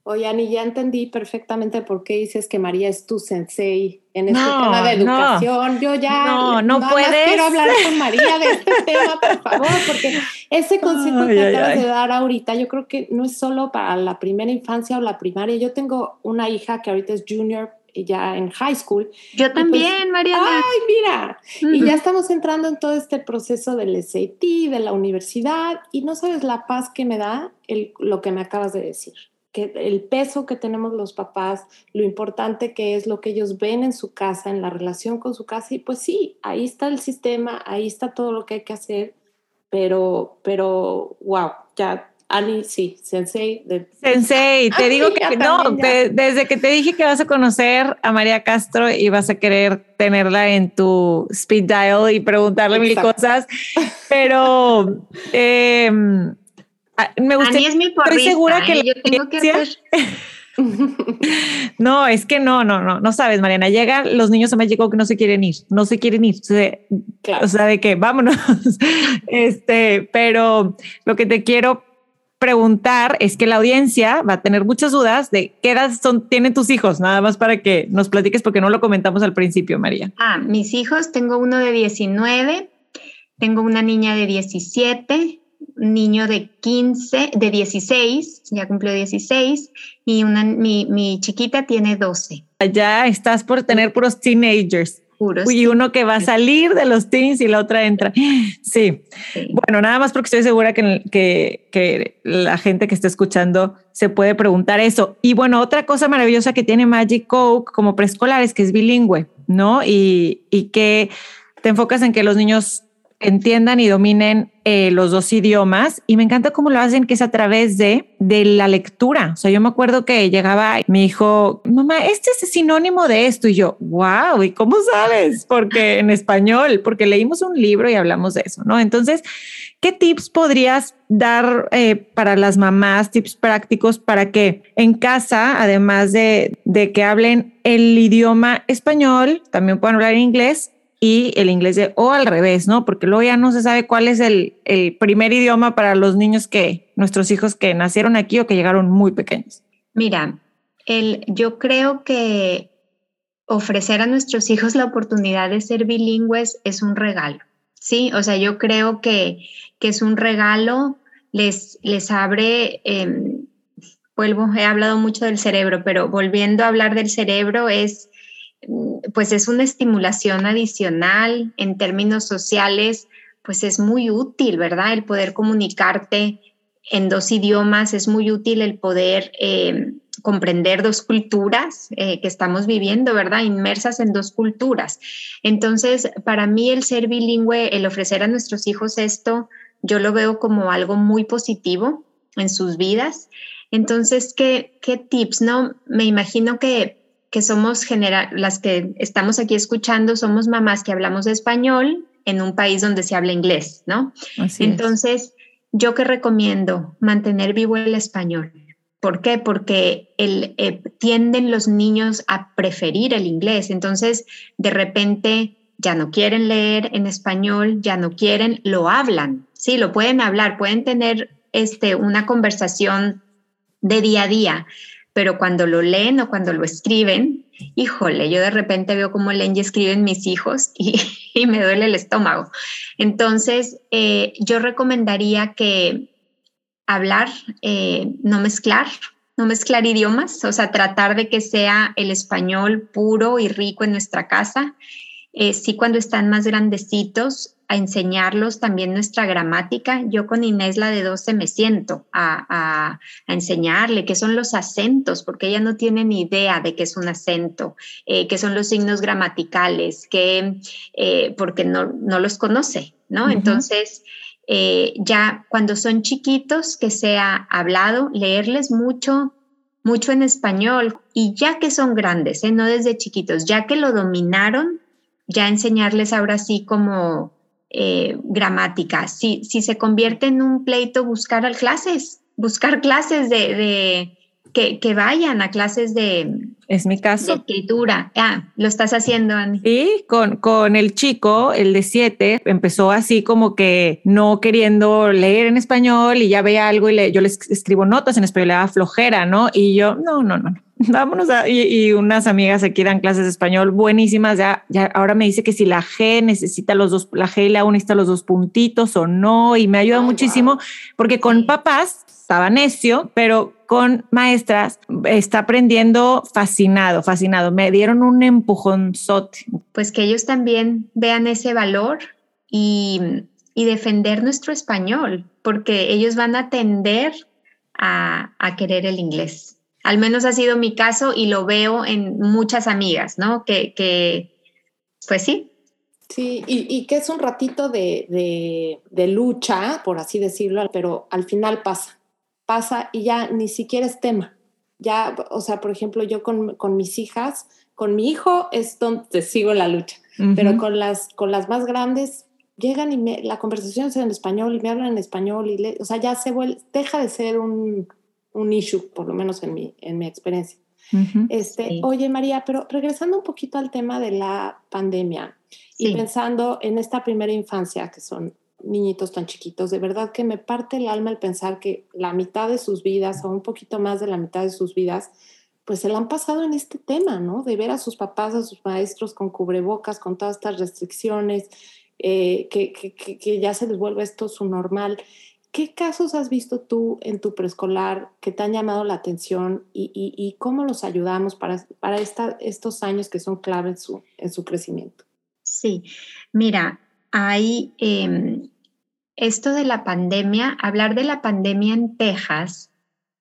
Oye, Ani, ya entendí perfectamente por qué dices que María es tu sensei en este tema de educación. Yo ya no, no puedes. quiero hablar con María de este *laughs* tema, por favor, porque ese consejo que acabas de dar ahorita, yo creo que no es solo para la primera infancia o la primaria. Yo tengo una hija que ahorita es junior ya en high school. Yo pues, también, María. Ay, mira. Y ya estamos entrando en todo este proceso del SAT, de la universidad, y no sabes la paz que me da el, lo que me acabas de decir. Que el peso que tenemos los papás, lo importante que es lo que ellos ven en su casa, en la relación con su casa, y pues sí, ahí está el sistema, ahí está todo lo que hay que hacer, pero, pero, wow, ya Ani, sí, sensei. Sensei, te digo que no, desde que te dije que vas a conocer a María Castro y vas a querer tenerla en tu speed dial y preguntarle mil cosas, pero *laughs* em, me gustaría. es mi estoy segura que, ¿eh? yo tengo que hacer... *laughs* no, es que no, no, no, no sabes, Mariana. Llegan los niños a México que no se quieren ir, no se quieren ir. O sea, de que vámonos. *laughs* este, pero lo que te quiero preguntar es que la audiencia va a tener muchas dudas de qué edad son, tienen tus hijos, nada más para que nos platiques porque no lo comentamos al principio, María. Ah, mis hijos, tengo uno de 19, tengo una niña de 17, un niño de 15, de 16, ya cumplió 16, y una, mi, mi chiquita tiene 12. Ya estás por tener puros teenagers y uno que va a salir de los teens y la otra entra. *gasps* Sí. Bueno, nada más porque estoy segura que, que, que, la gente que está escuchando se puede preguntar eso. Y bueno, otra cosa maravillosa que tiene Magic Coke como preescolar es que es bilingüe, ¿no? Y, y que te enfocas en que los niños entiendan y dominen eh, los dos idiomas y me encanta cómo lo hacen, que es a través de, de la lectura. O sea, yo me acuerdo que llegaba mi hijo, mamá, este es sinónimo de esto y yo, wow, ¿y cómo sabes? Porque *laughs* en español, porque leímos un libro y hablamos de eso, ¿no? Entonces, ¿qué tips podrías dar eh, para las mamás, tips prácticos para que en casa, además de, de que hablen el idioma español, también puedan hablar inglés y el inglés de, o al revés, ¿no? Porque luego ya no se sabe cuál es el, el primer idioma para los niños que, nuestros hijos que nacieron aquí o que llegaron muy pequeños. Mira, el, yo creo que ofrecer a nuestros hijos la oportunidad de ser bilingües es un regalo, ¿sí? O sea, yo creo que, que es un regalo, les, les abre, em, vuelvo, he hablado mucho del cerebro, pero volviendo a hablar del cerebro es, pues es una estimulación adicional en términos sociales, pues es muy útil, ¿verdad? El poder comunicarte en dos idiomas, es muy útil el poder... Em, comprender dos culturas eh, que estamos viviendo, ¿verdad? Inmersas en dos culturas. Entonces, para mí el ser bilingüe, el ofrecer a nuestros hijos esto, yo lo veo como algo muy positivo en sus vidas. Entonces, ¿qué, qué tips? No, me imagino que, que somos general, las que estamos aquí escuchando, somos mamás que hablamos español en un país donde se habla inglés, ¿no? Entonces, yo que recomiendo mantener vivo el español ¿Por qué? Porque el, eh, tienden los niños a preferir el inglés. Entonces, de repente ya no quieren leer en español, ya no quieren, lo hablan. Sí, lo pueden hablar, pueden tener este, una conversación de día a día, pero cuando lo leen o cuando lo escriben, híjole, yo de repente veo cómo leen y escriben mis hijos *laughs* y, me duele el estómago. Entonces, eh, yo recomendaría que hablar, eh, no mezclar, no mezclar idiomas, o sea, tratar de que sea el español puro y rico en nuestra casa. Eh, sí, cuando están más grandecitos, a enseñarlos también nuestra gramática. Yo con Inés, la de 12, me siento a, enseñarle qué son los acentos, porque ella no tiene ni idea de qué es un acento, eh, qué son los signos gramaticales, que, porque no, no, los conoce, ¿no? Entonces, eh, ya cuando son chiquitos, que sea hablado, leerles mucho, mucho en español y ya que son grandes, ¿eh? no desde chiquitos, ya que lo dominaron, ya enseñarles ahora sí como eh, gramática. Si, si se convierte en un pleito, buscar clases, buscar clases de, que, que, vayan a clases de, es mi caso. escritura. Ah, lo estás haciendo, Andy. Sí, con, con el chico, el de siete, empezó así como que no queriendo leer en español y ya veía algo y le, yo les escribo notas en español, le daba flojera, ¿no? Y yo, no, no, no, *laughs* vámonos a, y, unas amigas aquí dan clases de español buenísimas. Ya, ya ahora me dice que si la G necesita los dos, la G y la U necesita los dos puntitos o no, y me ayuda muchísimo porque con papás estaba necio, pero con maestras está aprendiendo fascinado, fascinado. Me dieron un empujonzote. Pues que ellos también vean ese valor y, y defender nuestro español, porque ellos van a tender a, a querer el inglés. Al menos ha sido mi caso y lo veo en muchas amigas, ¿no? Que, que pues sí, Sí, y, y, que es un ratito de, de, de, lucha, por así decirlo, pero al final pasa pasa y ya ni siquiera es tema. Ya, o sea, por ejemplo, yo con, con mis hijas, con mi hijo es donde sigo la lucha, pero con las, con las más grandes llegan y me, la conversación es en español y me hablan en español y, o sea, ya se vuelve, deja de ser un, un issue, por lo menos en mi, en mi experiencia. este, Oye, María, pero regresando un poquito al tema de la pandemia y pensando en esta primera infancia, que son niñitos tan chiquitos. De verdad que me parte el alma el pensar que la mitad de sus vidas o un poquito más de la mitad de sus vidas, pues se la han pasado en este tema, ¿no? De ver a sus papás, a sus maestros con cubrebocas, con todas estas restricciones, eh, que, que, ya se les vuelve esto su normal. ¿Qué casos has visto tú en tu preescolar que te han llamado la atención y, y, y cómo los ayudamos para, para esta, estos años que son clave en su, en su crecimiento? Sí, mira, hay em, esto de la pandemia, hablar de la pandemia en Texas,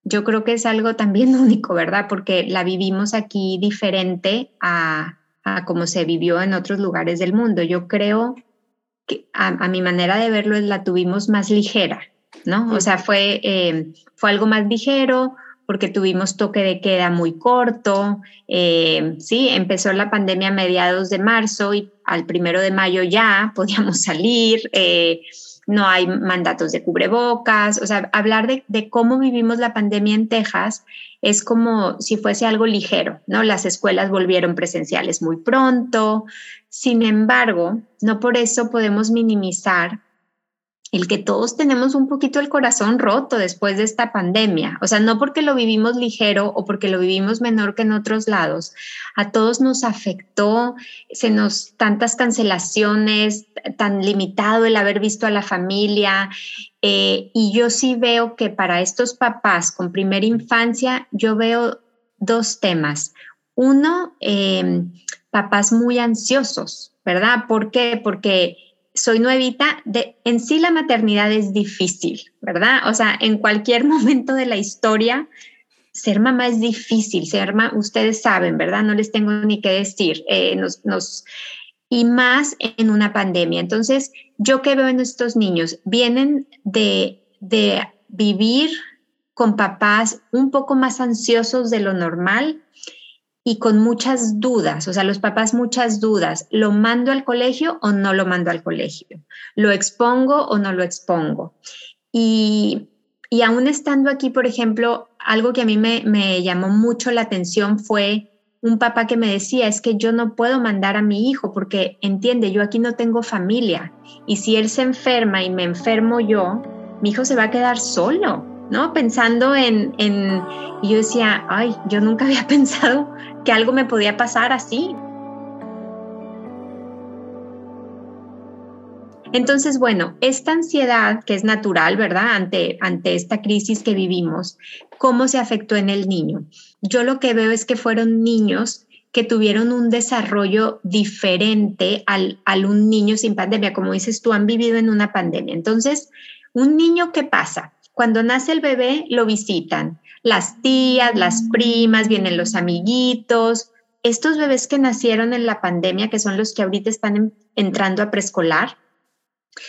yo creo que es algo también *laughs* único, ¿verdad? Porque la vivimos aquí diferente a, a como se vivió en otros lugares del mundo. Yo creo que a, mi manera de verlo la tuvimos más ligera, ¿no? O sea, fue, em, fue algo más ligero, porque tuvimos toque de queda muy corto, eh, sí, empezó la pandemia a mediados de marzo y al primero de mayo ya *laughs* podíamos salir, eh, no hay mandatos de cubrebocas, o sea, hablar de, de, cómo vivimos la pandemia en Texas es como si fuese algo ligero, ¿no? Las escuelas volvieron presenciales muy pronto, sin embargo, no por eso podemos minimizar el que todos tenemos un poquito el corazón roto después de esta pandemia. O sea, no porque lo vivimos ligero o porque lo vivimos menor que en otros lados. A todos nos afectó, se nos tantas cancelaciones, tan limitado el haber visto a la familia. Eh, y yo sí veo que para estos papás con primera infancia, yo veo dos temas. Uno, em, papás muy ansiosos, ¿verdad? ¿Por qué? Porque soy nuevita, de, en sí la maternidad es difícil, ¿verdad? O sea, en cualquier *laughs* momento de la historia, ser mamá es difícil, ser mamá, ustedes saben, ¿verdad? No les tengo ni que decir, eh, nos, y más en una pandemia. Entonces, yo que veo en estos niños, vienen de, de vivir con papás un poco más ansiosos de lo normal, y con muchas dudas, o sea, los papás muchas dudas, ¿lo mando al colegio o no lo mando al colegio? ¿Lo expongo o no lo expongo? Y, y aún estando aquí, por ejemplo, algo que a mí me, me llamó mucho la atención fue un papá que me decía, es que yo no puedo mandar a mi hijo porque, entiende, yo aquí no tengo familia y si él se enferma y me enfermo yo, mi hijo se va a quedar solo. ¿no? Pensando en, en, y yo decía, ay, yo nunca *laughs* había pensado que algo me podía pasar así. Entonces, bueno, esta ansiedad que es natural, ¿verdad? Ante, ante esta crisis que vivimos, ¿cómo se afectó en el niño? Yo lo que veo es que fueron niños que tuvieron un desarrollo diferente al, al un niño sin pandemia. Como dices tú, han vivido en una pandemia. Entonces, un niño, ¿qué pasa? Cuando nace el bebé, lo visitan. Las tías, las primas, vienen los amiguitos. Estos bebés que nacieron en la pandemia, que son los que ahorita están entrando a preescolar,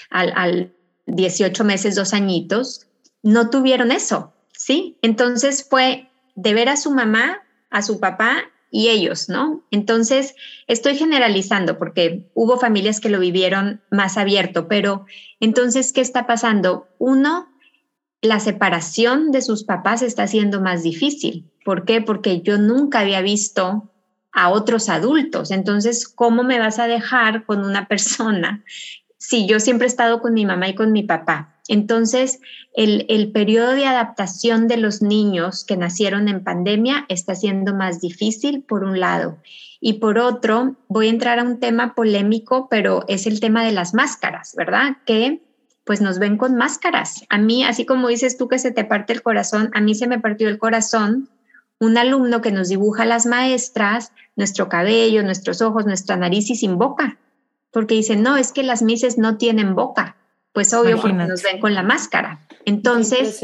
al, al 18 meses, dos añitos, no tuvieron eso, ¿sí? Entonces fue de ver a su mamá, a su papá y ellos, ¿no? Entonces, estoy generalizando porque hubo familias que lo vivieron más abierto, pero entonces, ¿qué está pasando? Uno, la separación de sus papás está siendo más difícil. ¿Por qué? Porque yo nunca había visto a otros adultos. Entonces, ¿cómo me vas a dejar con una persona si yo siempre he estado con mi mamá y con mi papá? Entonces, el, el periodo de adaptación de los niños que nacieron en pandemia está siendo más difícil, por un lado. Y por otro, voy a entrar a un tema polémico, pero es el tema de las máscaras, ¿verdad? Que pues nos ven con máscaras. A mí, así como dices tú que se te parte el corazón, a mí se me partió el corazón un alumno que nos dibuja las maestras, nuestro cabello, nuestros ojos, nuestra nariz y sin boca, porque dicen, no, es que las mises no tienen boca. Pues obvio, porque nos ven con la máscara. Entonces,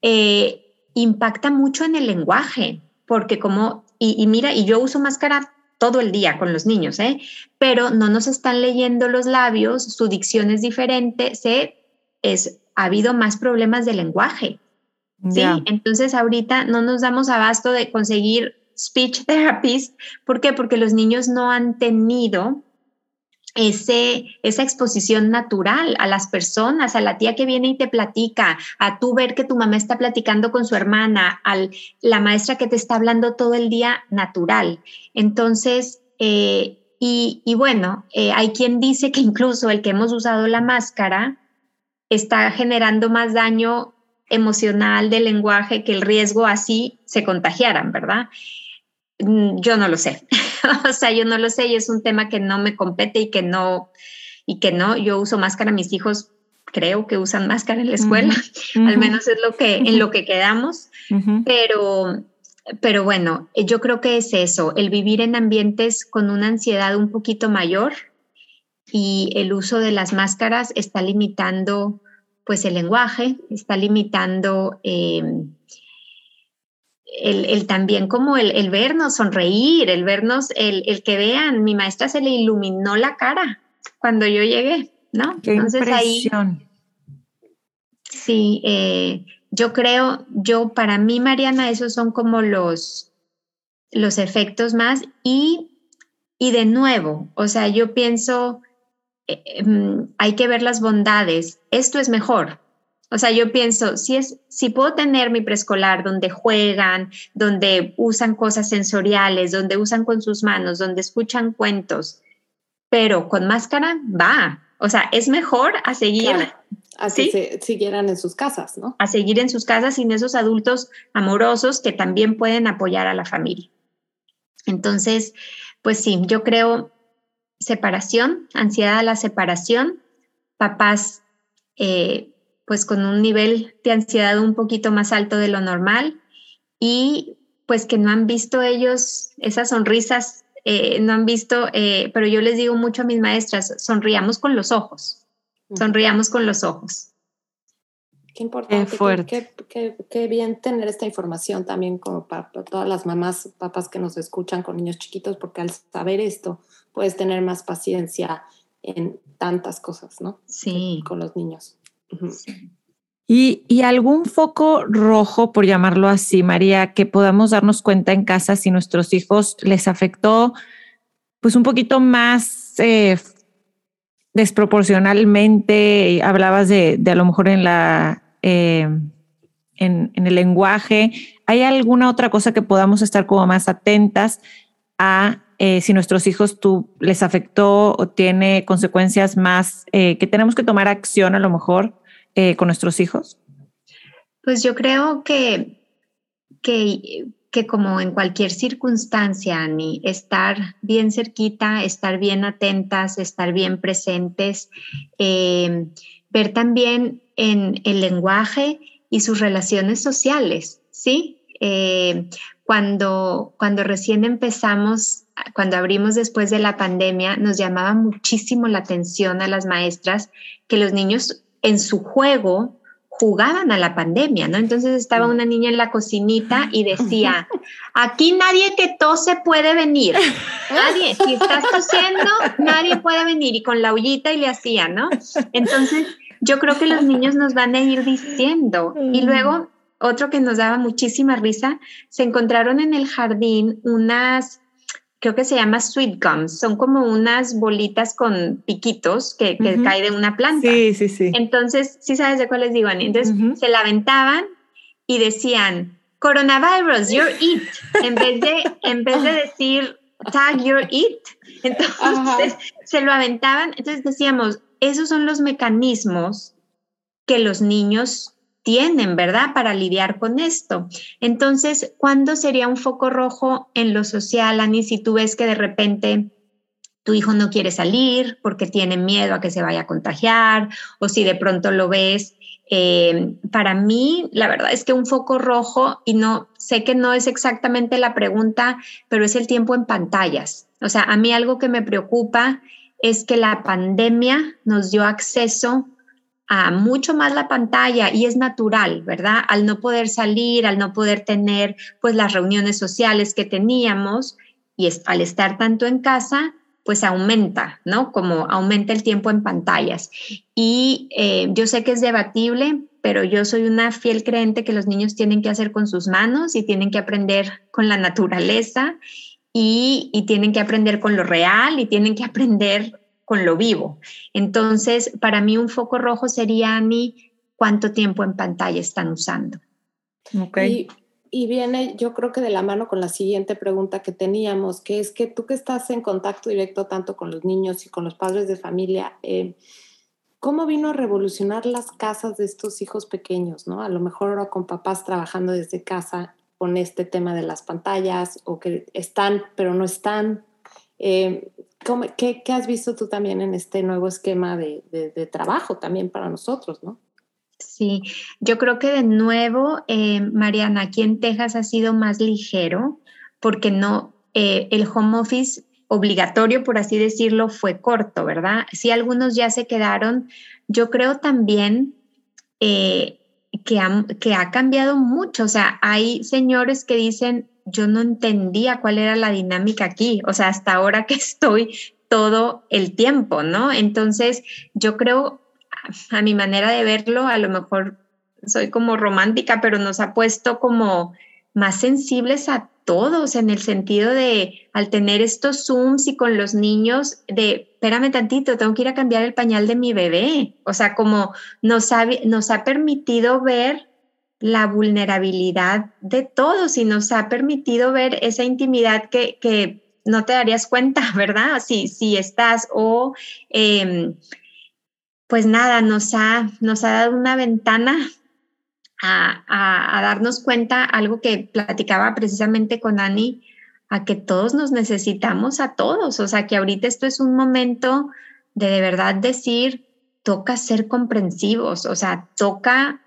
eh, impacta mucho en el lenguaje, porque como, y, y mira, y yo uso máscara todo el día con los niños, ¿eh? pero no nos están leyendo los labios, su dicción es diferente, se, es, ha habido más problemas de lenguaje. ¿sí? Entonces ahorita no nos damos abasto de conseguir speech *laughs* therapies. ¿Por qué? Porque los niños no han tenido ese, esa exposición natural a las personas, a la tía que viene y te platica, a tú ver que tu mamá está platicando con su hermana, a la maestra que te está hablando todo el día natural. Entonces, eh, y, y, bueno, eh, hay quien dice que incluso el que hemos usado la máscara está generando más daño emocional del lenguaje que el riesgo así se contagiaran, ¿verdad? Mm, yo no lo sé. *laughs* *laughs* o sea, yo no lo sé y es un tema que no me compete y que no, y que no, yo uso máscara, mis hijos creo que usan máscara en la escuela, al menos es lo que, en lo que quedamos, pero, pero bueno, yo creo que es eso, el vivir en ambientes con una ansiedad un poquito mayor y el uso de las máscaras está limitando pues el lenguaje, está limitando... Eh, el, también como el, vernos sonreír, el vernos, el, que vean, mi maestra se le iluminó la cara cuando yo llegué, ¿no? Qué Entonces impresión. sí, eh, yo creo, yo para mí, Mariana, esos son como los, los efectos más y, y de nuevo, o sea, yo pienso, eh, em, hay que ver las bondades, esto es mejor, o sea, yo pienso, si, es, si puedo tener mi preescolar donde juegan, donde usan cosas sensoriales, donde usan con sus manos, donde escuchan cuentos, pero con máscara va. O sea, es mejor a seguir a que siguieran en sus casas, ¿no? A seguir en sus casas sin esos adultos amorosos que también pueden apoyar a la familia. Entonces, pues sí, yo creo separación, ansiedad a la separación, papás eh, pues con un nivel de ansiedad un poquito más alto de lo normal y pues que no han visto ellos esas sonrisas, eh, no han visto, eh, pero yo les digo mucho a mis maestras, sonriamos con los ojos, sonriamos con los ojos. Qué importante, qué, qué, qué, bien tener esta información también como para, todas las mamás, papás que nos escuchan con niños chiquitos, porque al saber esto puedes tener más paciencia en tantas cosas, ¿no? Sí. Con los niños. Y, algún foco rojo, por llamarlo así, María, que podamos darnos cuenta en casa si nuestros hijos les afectó pues un poquito más eh, desproporcionalmente, hablabas de, a lo mejor en la eh, en, en, el lenguaje. ¿Hay alguna otra cosa que podamos estar como más atentas a eh, si nuestros hijos tú, les afectó o tiene consecuencias más eh, que tenemos que tomar acción a lo mejor con nuestros hijos? Pues yo creo que, que como en cualquier circunstancia, ni estar bien cerquita, estar bien atentas, estar bien presentes, eh, ver también en el lenguaje y sus relaciones sociales, ¿sí? Eh, cuando, cuando recién empezamos, cuando abrimos después de la pandemia, nos llamaba muchísimo la atención a las maestras que los niños en su juego jugaban a la pandemia, ¿no? Entonces estaba una niña en la cocinita y decía, *laughs* aquí nadie que tose puede venir, nadie, si estás tosiendo, nadie puede venir y con la ollita y le hacía, ¿no? Entonces yo creo que los niños nos van a ir diciendo y luego otro que nos daba muchísima risa, se encontraron en el jardín unas creo que se llama sweet gums, son como unas bolitas con piquitos que, que caen de una planta. Sí, sí, sí. Entonces, sí sabes de cuáles digo, Entonces, se la aventaban y decían, coronavirus, you're it, en vez de, en vez de decir tag, you're it. Entonces, se lo aventaban. Entonces decíamos, esos son los mecanismos que los niños tienen, ¿verdad? Para lidiar con esto. Entonces, ¿cuándo sería un foco rojo en lo social, Ani, si tú ves que de repente tu hijo no quiere salir porque tiene miedo a que se vaya a contagiar o si de pronto lo ves? Eh, para mí, la verdad es que un foco rojo, y no sé que no es exactamente la pregunta, pero es el tiempo en pantallas. O sea, a mí algo que me preocupa es que la pandemia nos dio acceso a mucho más la pantalla y es natural, ¿verdad? Al no poder salir, al no poder tener pues las reuniones sociales que teníamos y al estar tanto en casa, pues aumenta, ¿no? Como aumenta el tiempo en pantallas. Y eh, yo sé que es debatible, pero yo soy una fiel creyente que los niños tienen que hacer con sus manos y tienen que aprender con la naturaleza y, y tienen que aprender con lo real y tienen que aprender con lo vivo. Entonces, para mí un foco rojo sería, mí cuánto tiempo en pantalla están usando. Okay. Y, viene, yo creo que de la mano con la siguiente pregunta que teníamos, que es que tú que estás en contacto directo tanto con los niños y con los padres de familia, eh, ¿cómo vino a revolucionar las casas de estos hijos pequeños? ¿no? A lo mejor ahora con papás trabajando desde casa con este tema de las pantallas o que están pero no están. Eh, qué, has visto tú también en este nuevo esquema de, trabajo también para nosotros, no? Sí, yo creo que de nuevo, eh, Mariana, aquí en Texas ha sido más ligero porque no, eh, el home office obligatorio, por así decirlo, fue corto, ¿verdad? Sí, algunos ya se quedaron. Yo creo también que, que ha cambiado mucho. O sea, hay señores que dicen, yo no entendía cuál era la dinámica aquí, o sea, hasta ahora que *laughs* estoy todo el tiempo, ¿no? Entonces, yo creo, a mi manera de verlo, a lo mejor soy como romántica, pero nos ha puesto como más sensibles a todos en el sentido de al tener estos Zooms y con los niños de, espérame tantito, tengo que ir a cambiar el pañal de mi bebé. O sea, como nos ha, nos ha permitido ver la vulnerabilidad de todos y nos ha permitido ver esa intimidad que, no te darías cuenta, *laughs* ¿verdad? Si, si estás o em, pues nada, nos ha, nos ha dado una ventana a, a, darnos cuenta, algo que platicaba precisamente con Ani, a que todos nos necesitamos a todos, o sea, que ahorita esto es un momento de de verdad decir, toca ser comprensivos, o sea, toca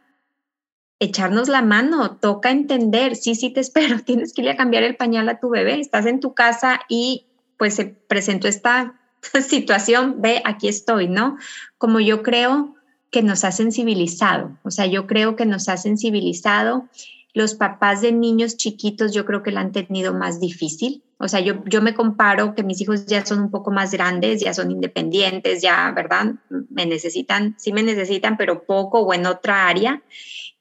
echarnos la mano, toca entender, sí, sí te *laughs* espero, tienes que ir a cambiar el pañal a tu bebé, estás en tu casa y pues se presentó esta *laughs* situación, ve, aquí estoy, ¿no? Como yo creo que nos ha sensibilizado, o sea, yo creo que nos ha sensibilizado. Los papás de niños chiquitos yo creo que la han tenido más difícil. O sea, yo, yo me comparo que mis hijos ya son un poco más grandes, ya son independientes, ya, ¿verdad? Me necesitan, sí me necesitan, pero poco o en otra área.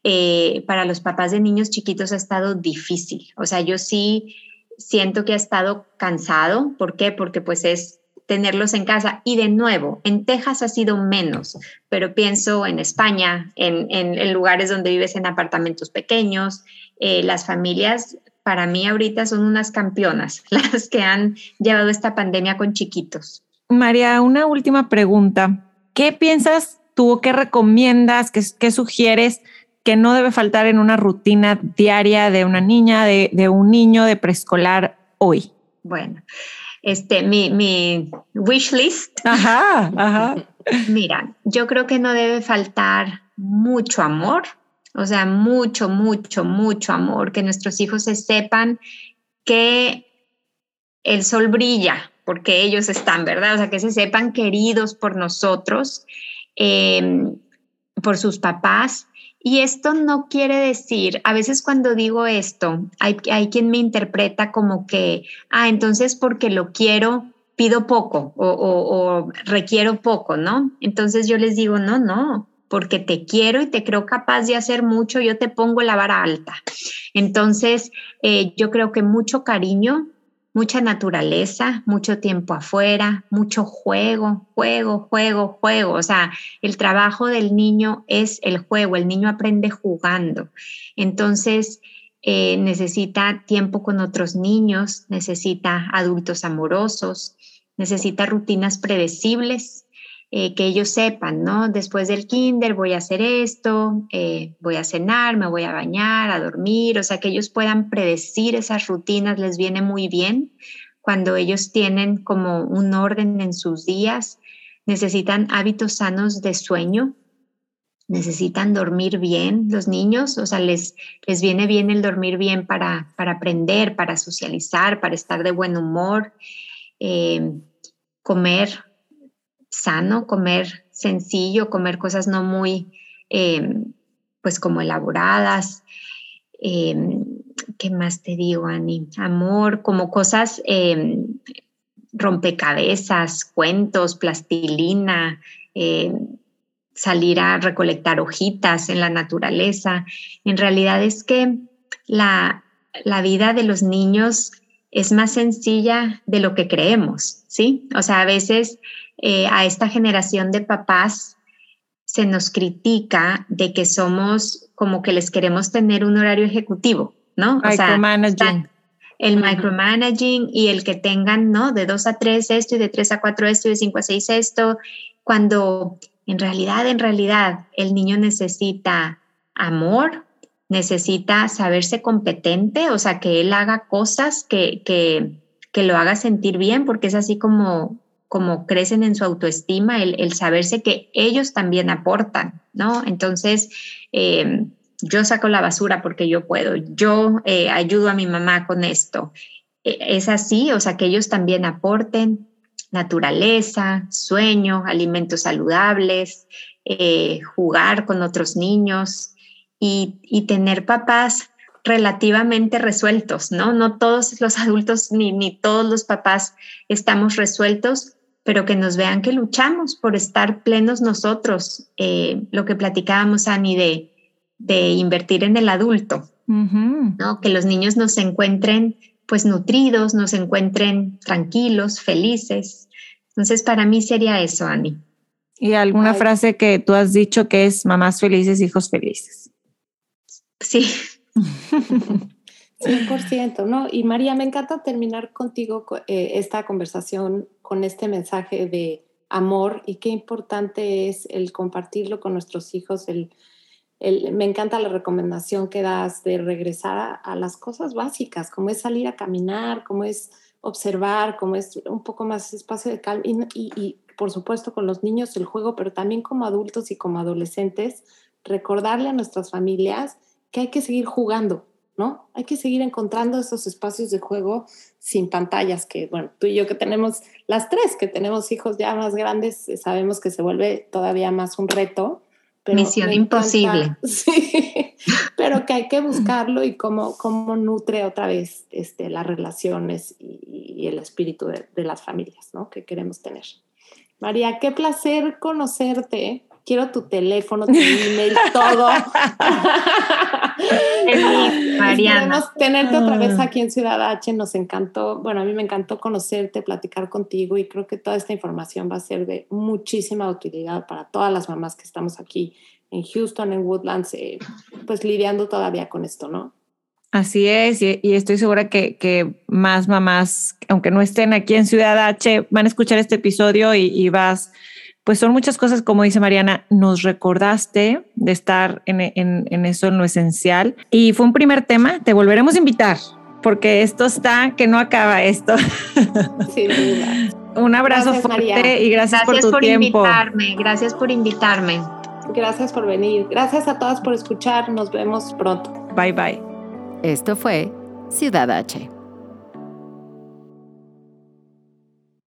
Eh, para los papás de niños chiquitos ha estado difícil. O sea, yo sí siento que ha estado cansado. ¿Por qué? Porque pues es tenerlos en casa. Y de nuevo, en Texas ha sido menos, pero pienso en España, en, lugares donde vives en apartamentos pequeños. Eh, las familias, para mí ahorita son unas campeonas, *laughs* las que han llevado esta pandemia con chiquitos. María, una última pregunta. ¿Qué piensas tú, qué recomiendas, qué, qué sugieres que no debe faltar en una rutina diaria de una niña, de, de un niño de preescolar hoy? Bueno, este, mi, mi wish list. Ajá, *laughs* ajá. Mira, yo creo que no debe faltar mucho amor, o sea, mucho, mucho, mucho amor, que nuestros hijos se sepan que el sol brilla porque ellos están, ¿verdad? O sea, que se sepan queridos por nosotros, em, por sus papás, y esto no quiere decir, a veces cuando digo esto, hay, hay quien me interpreta como que, ah, entonces porque lo quiero, pido poco o, o, requiero poco, ¿no? Entonces yo les digo, no, no, porque te quiero y te creo capaz de hacer mucho, yo te pongo la vara alta. Entonces, eh, yo creo que mucho cariño, mucha naturaleza, mucho tiempo afuera, mucho juego, juego, juego, juego. O sea, el trabajo del niño es el juego, el niño aprende jugando. Entonces, eh, necesita tiempo con otros niños, necesita adultos amorosos, necesita rutinas predecibles eh, que ellos sepan, ¿no? Después del kinder voy a hacer esto, eh, voy a cenar, me voy a bañar, a dormir, o sea, que ellos puedan predecir esas rutinas les viene muy bien cuando ellos tienen como un orden en sus días, necesitan hábitos sanos de sueño, necesitan dormir bien los niños, o sea, les, les viene bien el dormir bien para, para aprender, para socializar, para estar de buen humor, eh, comer sano, comer sencillo, comer cosas no muy, em, pues como elaboradas. Em, ¿Qué más te digo, Ani? Amor, como cosas em, rompecabezas, cuentos, plastilina, salir a recolectar hojitas en la naturaleza. En realidad es que la, la vida de los niños es más sencilla de lo que creemos, ¿sí? O sea, a veces eh, a esta generación de papás se nos critica de que somos como que les queremos tener un horario ejecutivo, ¿no? Micromanaging. el micromanaging y el que tengan, ¿no? De 2 a 3 esto y de 3 a 4 esto y de 5 a 6 esto, cuando en realidad, en realidad, el niño necesita amor, necesita saberse competente, o sea, que él haga cosas que, que, que lo haga sentir bien, porque es así como, como crecen en su autoestima, el, saberse que ellos también aportan, ¿no? Entonces, em, yo saco la basura porque yo puedo, yo eh, ayudo a mi mamá con esto. E, es así, o sea, que ellos también aporten naturaleza, sueño, alimentos saludables, eh, jugar con otros niños y, y tener papás relativamente resueltos, ¿no? No todos los adultos ni, ni todos los papás estamos resueltos, pero que nos vean que luchamos por estar plenos nosotros. Eh, lo que platicábamos, Ani, de, de invertir en el adulto, ¿no? Que los niños nos encuentren pues nutridos, nos encuentren tranquilos, felices. Entonces, para mí sería eso, Ani. ¿Y alguna frase que tú has dicho que es mamás felices, hijos felices? Sí. *laughs* 100%, ¿no? Y María, me encanta terminar contigo eh, esta conversación con este mensaje de amor y qué importante es el compartirlo con nuestros hijos, el, me encanta la recomendación que das de regresar a, las cosas básicas, como es salir a caminar, como es observar, como es un poco más espacio de calma y, por supuesto con los niños el juego, pero también como adultos y como adolescentes, recordarle a nuestras familias que hay que seguir jugando, ¿no? Hay que seguir encontrando esos espacios de juego sin pantallas, que bueno, tú y yo que tenemos las tres, que tenemos hijos ya más grandes, sabemos que se vuelve todavía más un reto Misión imposible. *laughs* sí, pero que hay que buscarlo y cómo, cómo nutre otra vez este, las relaciones y, el espíritu de, de, las familias ¿no? que queremos tener. María, qué placer conocerte quiero tu teléfono, tu email, todo. *laughs* Mariana. tenerte otra vez ah. aquí en Ciudad H, nos encantó, bueno, a mí me encantó conocerte, platicar contigo y creo que toda esta información va a ser de muchísima utilidad para todas las mamás que estamos aquí en Houston, en Woodlands, eh, pues lidiando todavía con esto, ¿no? Así es, y, estoy segura que, que, más mamás, aunque no estén aquí en Ciudad H, van a escuchar este episodio y, y vas pues son muchas cosas, como dice Mariana, nos recordaste de estar en, eso, en lo esencial. Y fue un primer tema, te volveremos a invitar, porque esto está, que no acaba esto. *laughs* Sin duda. un abrazo fuerte y gracias, por tu por tiempo. Invitarme, gracias por invitarme. Gracias por venir. Gracias a todas por escuchar. Nos vemos pronto. Bye bye. Esto fue Ciudad H